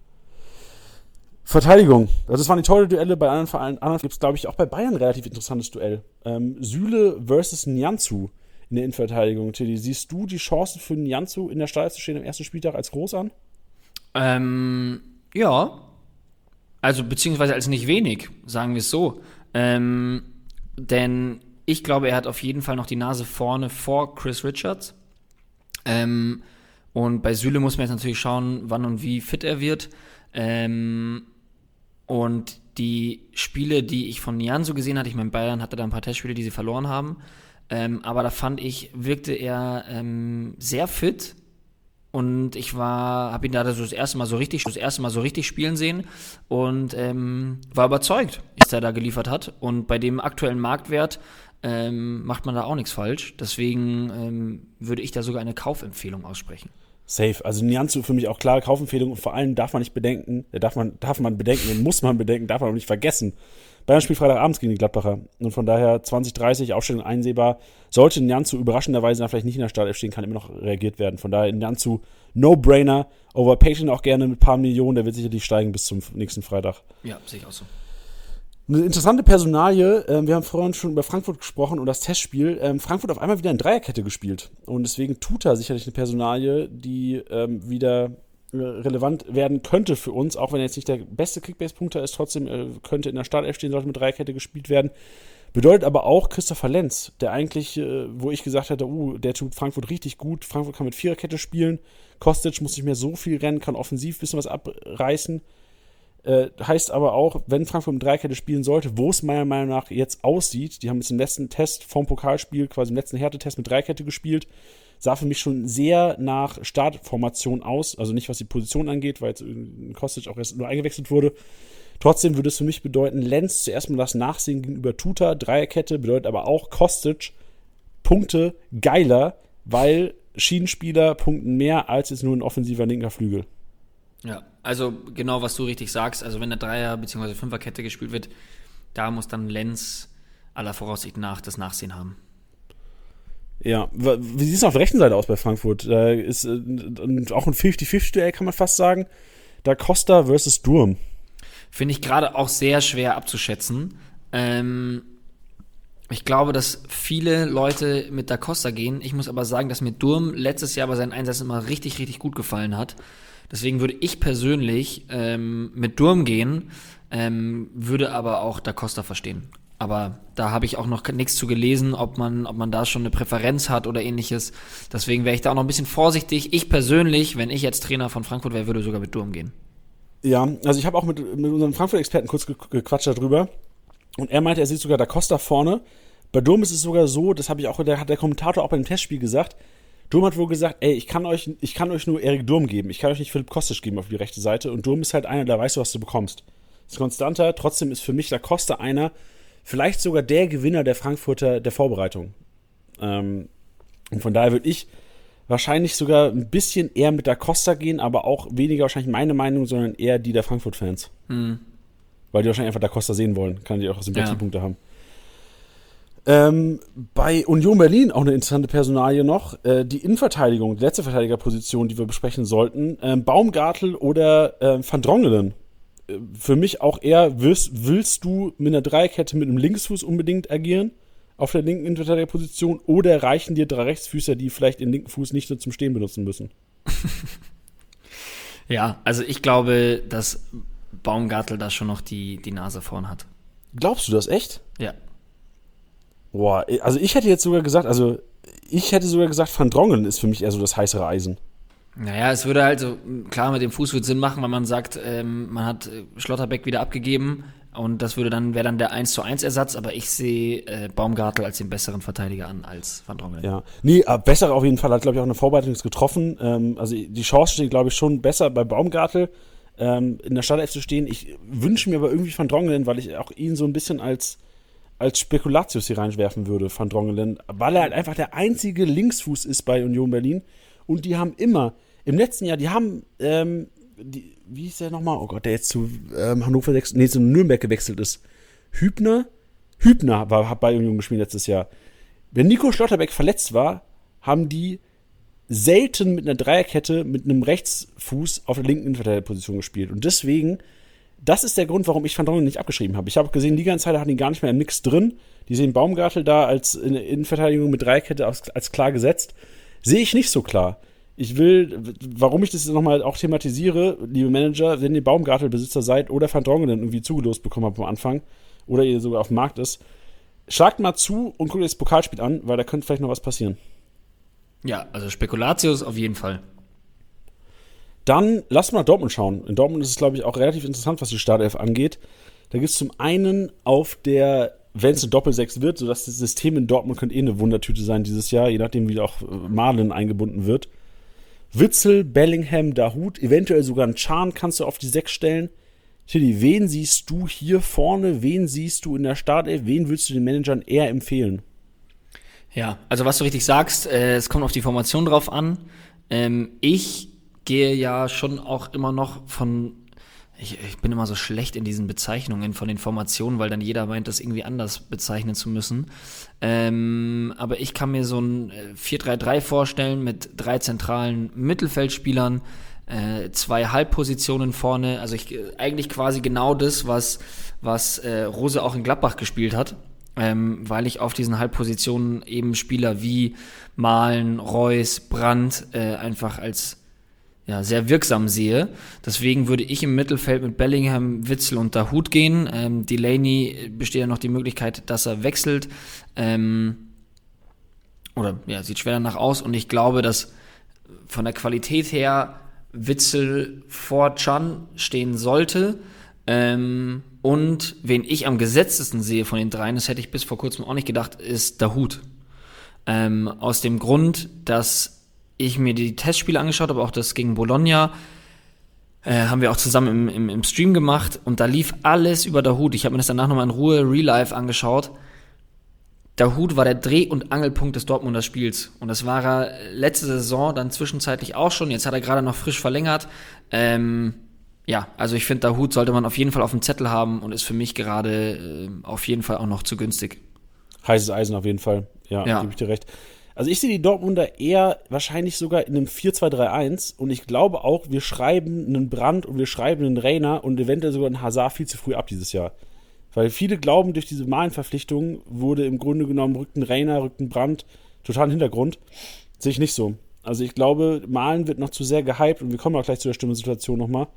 Verteidigung. Das waren die tolle Duelle bei anderen Vereinen. Anders gibt es, glaube ich, auch bei Bayern ein relativ interessantes Duell. Ähm, Süle versus Nyanzu in der Innenverteidigung. Tilly, siehst du die Chancen für Nyanzu in der Stall zu stehen am ersten Spieltag als groß an?
Ähm, ja. Also, beziehungsweise als nicht wenig, sagen wir es so. Ähm, denn ich glaube, er hat auf jeden Fall noch die Nase vorne vor Chris Richards. Ähm, und bei Süle muss man jetzt natürlich schauen, wann und wie fit er wird. Ähm, und die Spiele, die ich von Nianzo gesehen hatte, ich meine, Bayern hatte da ein paar Testspiele, die sie verloren haben. Ähm, aber da fand ich, wirkte er ähm, sehr fit. Und ich war, habe ihn da so das erste Mal so richtig, das erste Mal so richtig spielen sehen und ähm, war überzeugt, was er da geliefert hat. Und bei dem aktuellen Marktwert ähm, macht man da auch nichts falsch. Deswegen ähm, würde ich da sogar eine Kaufempfehlung aussprechen.
Safe. Also Nianzu für mich auch klare Kaufempfehlung und vor allem darf man nicht bedenken, darf man, darf man bedenken muss man bedenken, darf man auch nicht vergessen. Bayern spielt Freitagabends gegen die Gladbacher. Und von daher 2030 Aufstellung einsehbar. Sollte Nianzu überraschenderweise dann vielleicht nicht in der Startelf stehen, kann immer noch reagiert werden. Von daher Nianzu No-Brainer. Overpaid ihn auch gerne mit ein paar Millionen. Der wird sicherlich steigen bis zum nächsten Freitag.
Ja, sehe ich auch so.
Eine interessante Personalie, äh, wir haben vorhin schon über Frankfurt gesprochen und das Testspiel. Ähm, Frankfurt auf einmal wieder in Dreierkette gespielt. Und deswegen tut er sicherlich eine Personalie, die ähm, wieder relevant werden könnte für uns, auch wenn er jetzt nicht der beste Kickbase-Punkter ist, trotzdem äh, könnte in der Startelf stehen, sollte mit Dreierkette gespielt werden. Bedeutet aber auch Christopher Lenz, der eigentlich, äh, wo ich gesagt hätte, uh, der tut Frankfurt richtig gut. Frankfurt kann mit Viererkette spielen. Kostic muss nicht mehr so viel rennen, kann offensiv ein bisschen was abreißen. Äh, heißt aber auch, wenn Frankfurt mit Dreikette spielen sollte, wo es meiner Meinung nach jetzt aussieht, die haben jetzt im letzten Test vom Pokalspiel, quasi im letzten Härtetest mit Dreikette gespielt, sah für mich schon sehr nach Startformation aus, also nicht was die Position angeht, weil jetzt Kostic auch erst nur eingewechselt wurde. Trotzdem würde es für mich bedeuten, Lenz zuerst mal das Nachsehen gegenüber Tuta, Dreierkette, bedeutet aber auch Kostic Punkte geiler, weil Schienenspieler punkten mehr als jetzt nur ein offensiver linker Flügel.
Ja, also genau, was du richtig sagst. Also wenn der Dreier- bzw. Fünferkette gespielt wird, da muss dann Lenz aller Voraussicht nach das Nachsehen haben.
Ja, wie sieht es auf der rechten Seite aus bei Frankfurt? Da ist äh, auch ein 50-50-Duell, kann man fast sagen. Da Costa versus Durm.
Finde ich gerade auch sehr schwer abzuschätzen. Ähm, ich glaube, dass viele Leute mit Da Costa gehen. Ich muss aber sagen, dass mir Durm letztes Jahr bei seinen Einsätzen immer richtig, richtig gut gefallen hat. Deswegen würde ich persönlich ähm, mit Durm gehen, ähm, würde aber auch Da Costa verstehen. Aber da habe ich auch noch nichts zu gelesen, ob man, ob man da schon eine Präferenz hat oder ähnliches. Deswegen wäre ich da auch noch ein bisschen vorsichtig. Ich persönlich, wenn ich jetzt Trainer von Frankfurt wäre, würde sogar mit Durm gehen.
Ja, also ich habe auch mit, mit unserem Frankfurt-Experten kurz gequatscht darüber. Und er meinte, er sieht sogar Da Costa vorne, Bei Durm ist es sogar so, das habe ich auch, der hat der Kommentator auch beim Testspiel gesagt. Durm hat wohl gesagt, ey, ich kann euch, ich kann euch nur Erik Durm geben, ich kann euch nicht Philipp Kostic geben auf die rechte Seite. Und Durm ist halt einer, der weißt du, was du bekommst. Ist konstanter, trotzdem ist für mich Da Costa einer, vielleicht sogar der Gewinner der Frankfurter der Vorbereitung. Ähm, und von daher würde ich wahrscheinlich sogar ein bisschen eher mit Da Costa gehen, aber auch weniger wahrscheinlich meine Meinung, sondern eher die der Frankfurt-Fans. Mhm. Weil die wahrscheinlich einfach Da Costa sehen wollen. Kann die auch Sympathiepunkte ja. haben. Ähm, bei Union Berlin auch eine interessante Personalie noch. Äh, die Innenverteidigung, die letzte Verteidigerposition, die wir besprechen sollten. Ähm, Baumgartel oder äh, Van Drongelen. Für mich auch eher, willst, willst du mit einer Dreierkette mit einem Linksfuß unbedingt agieren? Auf der linken Innenverteidigerposition? Oder reichen dir drei Rechtsfüßer, die vielleicht den linken Fuß nicht nur zum Stehen benutzen müssen?
ja, also ich glaube, dass Baumgartel da schon noch die, die Nase vorn hat.
Glaubst du das echt?
Ja.
Boah, also ich hätte jetzt sogar gesagt, also ich hätte sogar gesagt, Van Drongen ist für mich eher so das heißere Eisen.
Naja, es würde halt so, klar, mit dem Fuß würde Sinn machen, weil man sagt, ähm, man hat äh, Schlotterbeck wieder abgegeben und das würde dann, wäre dann der 1 zu 1 Ersatz, aber ich sehe äh, Baumgartel als den besseren Verteidiger an als Van Drongen.
Ja, nee, äh, besser auf jeden Fall, hat glaube ich auch eine Vorbereitung getroffen. Ähm, also die Chance steht, glaube ich, schon besser bei Baumgartel ähm, in der Startelf zu stehen. Ich wünsche mir aber irgendwie Van Drongen, weil ich auch ihn so ein bisschen als als Spekulatius hier reinwerfen würde, Van Drongelen, weil er halt einfach der einzige Linksfuß ist bei Union Berlin. Und die haben immer, im letzten Jahr, die haben, ähm, die, wie ist der nochmal? Oh Gott, der jetzt zu ähm, Hannover 6, nee, zu Nürnberg gewechselt ist. Hübner? Hübner war, hat bei Union gespielt letztes Jahr. Wenn Nico Schlotterbeck verletzt war, haben die selten mit einer Dreierkette mit einem Rechtsfuß auf der linken Innenverteidigerposition gespielt. Und deswegen das ist der Grund, warum ich Van Dongen nicht abgeschrieben habe. Ich habe gesehen, Liga Insider hat ihn gar nicht mehr im Mix drin. Die sehen Baumgartel da als Innenverteidigung mit Dreikette als, als klar gesetzt. Sehe ich nicht so klar. Ich will, warum ich das nochmal auch thematisiere, liebe Manager, wenn ihr Baumgartelbesitzer seid oder Van irgendwie zugelost bekommen habt am Anfang oder ihr sogar auf dem Markt ist, schlagt mal zu und guckt euch das Pokalspiel an, weil da könnte vielleicht noch was passieren.
Ja, also Spekulatius auf jeden Fall.
Dann lass mal Dortmund schauen. In Dortmund ist es, glaube ich, auch relativ interessant, was die Startelf angeht. Da gibt es zum einen auf der, wenn es eine Doppelsechs wird, sodass das System in Dortmund könnte eh eine Wundertüte sein dieses Jahr, je nachdem, wie auch äh, Marlen eingebunden wird. Witzel, Bellingham, Dahut, eventuell sogar ein Chan kannst du auf die Sechs stellen. Tilly, wen siehst du hier vorne? Wen siehst du in der Startelf? Wen würdest du den Managern eher empfehlen?
Ja, also was du richtig sagst, äh, es kommt auf die Formation drauf an. Ähm, ich gehe ja schon auch immer noch von ich, ich, bin immer so schlecht in diesen Bezeichnungen von den Formationen, weil dann jeder meint, das irgendwie anders bezeichnen zu müssen. Ähm, aber ich kann mir so ein 4-3-3 äh, vorstellen mit drei zentralen Mittelfeldspielern, äh, zwei Halbpositionen vorne. Also ich, eigentlich quasi genau das, was, was äh, Rose auch in Gladbach gespielt hat. Ähm, weil ich auf diesen Halbpositionen eben Spieler wie Malen, Reus, Brandt äh, einfach als ja, sehr wirksam sehe. Deswegen würde ich im Mittelfeld mit Bellingham, Witzel und Dahut gehen. Ähm, Delaney besteht ja noch die Möglichkeit, dass er wechselt. Ähm, oder ja, sieht schwer danach aus. Und ich glaube, dass von der Qualität her Witzel vor Chan stehen sollte. Ähm, und wen ich am gesetztesten sehe von den dreien, das hätte ich bis vor kurzem auch nicht gedacht, ist Dahut. Ähm, aus dem Grund, dass ich mir die Testspiele angeschaut habe, auch das gegen Bologna, äh, haben wir auch zusammen im, im, im, Stream gemacht und da lief alles über Dahut. Ich habe mir das danach nochmal in Ruhe Real Life angeschaut. Dahut war der Dreh- und Angelpunkt des Dortmunder Spiels. Und das war er letzte Saison dann zwischenzeitlich auch schon. Jetzt hat er gerade noch frisch verlängert. Ähm, ja, also ich finde, Dahut sollte man auf jeden Fall auf dem Zettel haben und ist für mich gerade äh, auf jeden Fall auch noch zu günstig.
Heißes Eisen auf jeden Fall. Ja, ja. gebe ich dir recht. Also ich sehe die Dortmunder eher wahrscheinlich sogar in einem 4-2-3-1 und ich glaube auch, wir schreiben einen Brand und wir schreiben einen Rainer und eventuell sogar einen Hazard viel zu früh ab dieses Jahr. Weil viele glauben, durch diese Malenverpflichtung wurde im Grunde genommen rückten Rainer, rückten Brand total im Hintergrund. Sehe ich nicht so. Also ich glaube, Malen wird noch zu sehr gehypt und wir kommen auch gleich zu der Stimmensituation nochmal.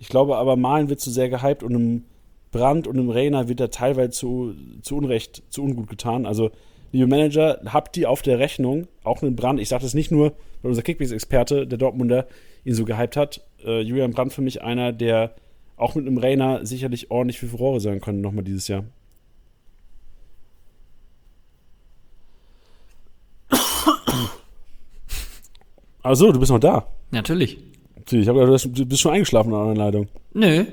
Ich glaube aber, Malen wird zu sehr gehypt und einem Brand und einem Rainer wird er teilweise zu, zu Unrecht, zu ungut getan. Also liebe Manager, habt die auf der Rechnung auch einen Brand. Ich sage das nicht nur, weil unser Kickbase-Experte, der Dortmunder, ihn so gehypt hat. Äh, Julian Brand für mich einer, der auch mit einem Rainer sicherlich ordentlich für Furore sein könnte nochmal dieses Jahr. Also, du bist noch da.
Natürlich.
Natürlich, Ich habe du bist schon eingeschlafen an der Anleitung.
Nö.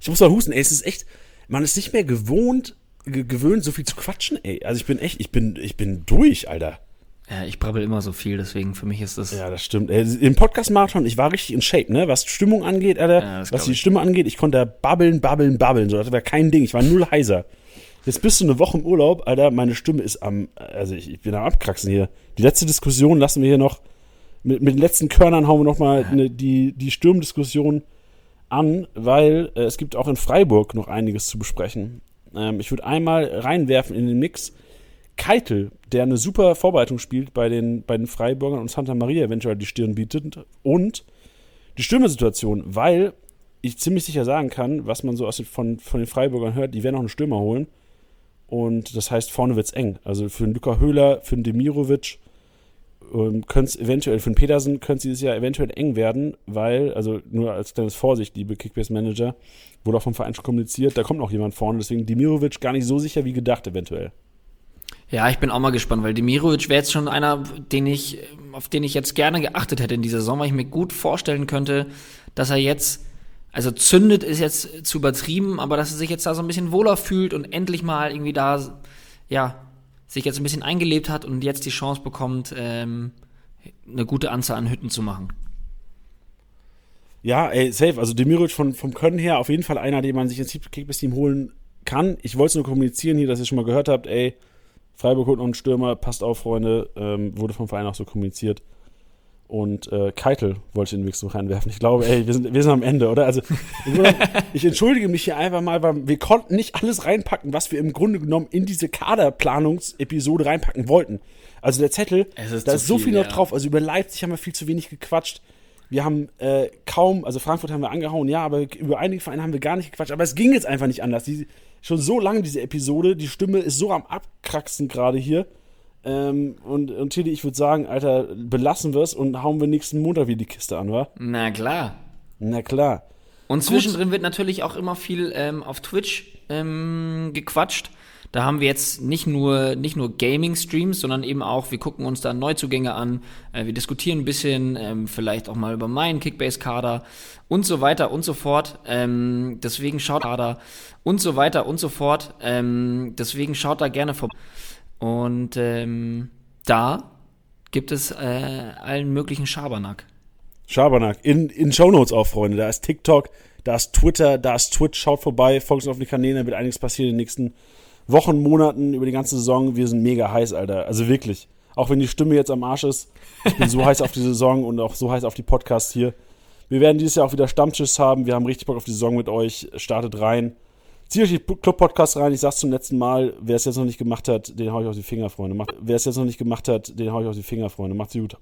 Ich muss mal husten, ey, es ist echt, man ist nicht mehr gewohnt, gewöhnt, so viel zu quatschen, ey. Also ich bin echt, ich bin, ich bin durch, Alter.
Ja, ich brabbel immer so viel, deswegen für mich ist das.
Ja, das stimmt. Ey, Im Podcast-Marathon, ich war richtig in Shape, ne? Was Stimmung angeht, Alter,
Ja,
was die
ich.
Stimme angeht, ich konnte da babbeln, babbeln, babbeln. So, das war kein Ding. Ich war null heiser. Jetzt bist du eine Woche im Urlaub, Alter, meine Stimme ist am, also ich, ich bin am Abkraxen hier. Die letzte Diskussion lassen wir hier noch, mit, mit den letzten Körnern hauen wir noch mal ne, die, die Sturmdiskussion an, weil äh, es gibt auch in Freiburg noch einiges zu besprechen. Ähm, ich würde einmal reinwerfen in den Mix Keitel, der eine super Vorbereitung spielt bei den, bei den Freiburgern und Santa Maria eventuell die Stirn bietet und die Stürmersituation, weil ich ziemlich sicher sagen kann, was man so aus den, von, von den Freiburgern hört, die werden noch einen Stürmer holen. Und das heißt, vorne wird's eng. Also für den Luka Höhler, für den Demirovic, ähm, könnte es eventuell, für den Petersen könnte es dieses Jahr eventuell eng werden, weil, also nur als kleines Vorsicht, liebe Kickbase-Manager, wurde auch vom Verein schon kommuniziert, da kommt noch jemand vorne, deswegen Demirovic gar nicht so sicher wie gedacht eventuell.
Ja, ich bin auch mal gespannt, weil Demirovic wäre jetzt schon einer, den ich, auf den ich jetzt gerne geachtet hätte in dieser Saison, weil ich mir gut vorstellen könnte, dass er jetzt, also zündet ist jetzt zu übertrieben, aber dass er sich jetzt da so ein bisschen wohler fühlt und endlich mal irgendwie da, ja, sich jetzt ein bisschen eingelebt hat und jetzt die Chance bekommt, ähm, eine gute Anzahl an Hütten zu machen.
Ja, ey, safe. Also Demirovic von, vom Können her auf jeden Fall einer, den man sich ins Kickbase-Team holen kann. Ich wollte es nur kommunizieren hier, dass ihr schon mal gehört habt, ey, Freiburg holt noch einen Stürmer, passt auf, Freunde, ähm, wurde vom Verein auch so kommuniziert. Und äh, Keitel wollte ich in den Mix so reinwerfen. Ich glaube, ey, wir sind, wir sind am Ende, oder? Also, ich, entschuldige mich hier einfach mal, weil wir konnten nicht alles reinpacken, was wir im Grunde genommen in diese Kaderplanungsepisode reinpacken wollten. Also der Zettel,
ist
da ist so
viel,
viel noch
ja.
drauf. Also über Leipzig haben wir viel zu wenig gequatscht. Wir haben äh, kaum, also Frankfurt haben wir angehauen, ja, aber über einige Vereine haben wir gar nicht gequatscht. Aber es ging jetzt einfach nicht anders. Die, schon so lange diese Episode, die Stimme ist so am Abkraxen gerade hier. Ähm, und, und Tilly, ich würde sagen, Alter, belassen wir es und hauen wir nächsten Montag wieder die Kiste an, wa?
Na klar.
Na klar.
Und zwischendrin wird natürlich auch immer viel ähm, auf Twitch ähm, gequatscht. Da haben wir jetzt nicht nur, nicht nur Gaming-Streams, sondern eben auch, wir gucken uns da Neuzugänge an, äh, wir diskutieren ein bisschen, ähm, vielleicht auch mal über meinen Kickbase-Kader und so weiter und so fort. Ähm, deswegen schaut Kader und so weiter und so fort. Ähm, deswegen schaut da gerne vorbei. Und ähm, da gibt es äh, allen möglichen Schabernack.
Schabernack. In, in Shownotes auch, Freunde. Da ist TikTok, da ist Twitter, da ist Twitch. Schaut vorbei, folgt uns auf die Kanäle, da wird einiges passieren in den nächsten Wochen, Monaten, über die ganze Saison. Wir sind mega heiß, Alter. Also wirklich. Auch wenn die Stimme jetzt am Arsch ist. Ich bin so heiß auf die Saison und auch so heiß auf die Podcasts hier. Wir werden dieses Jahr auch wieder Stammtisch haben. Wir haben richtig Bock auf die Saison mit euch. Startet rein. Zieht euch die Club-Podcasts rein. Ich sag's zum letzten Mal. Wer es jetzt noch nicht gemacht hat, den hau ich auf die Finger, Freunde. Macht, wer es jetzt noch nicht gemacht hat, den hau ich auf die Finger, Freunde. Macht's gut.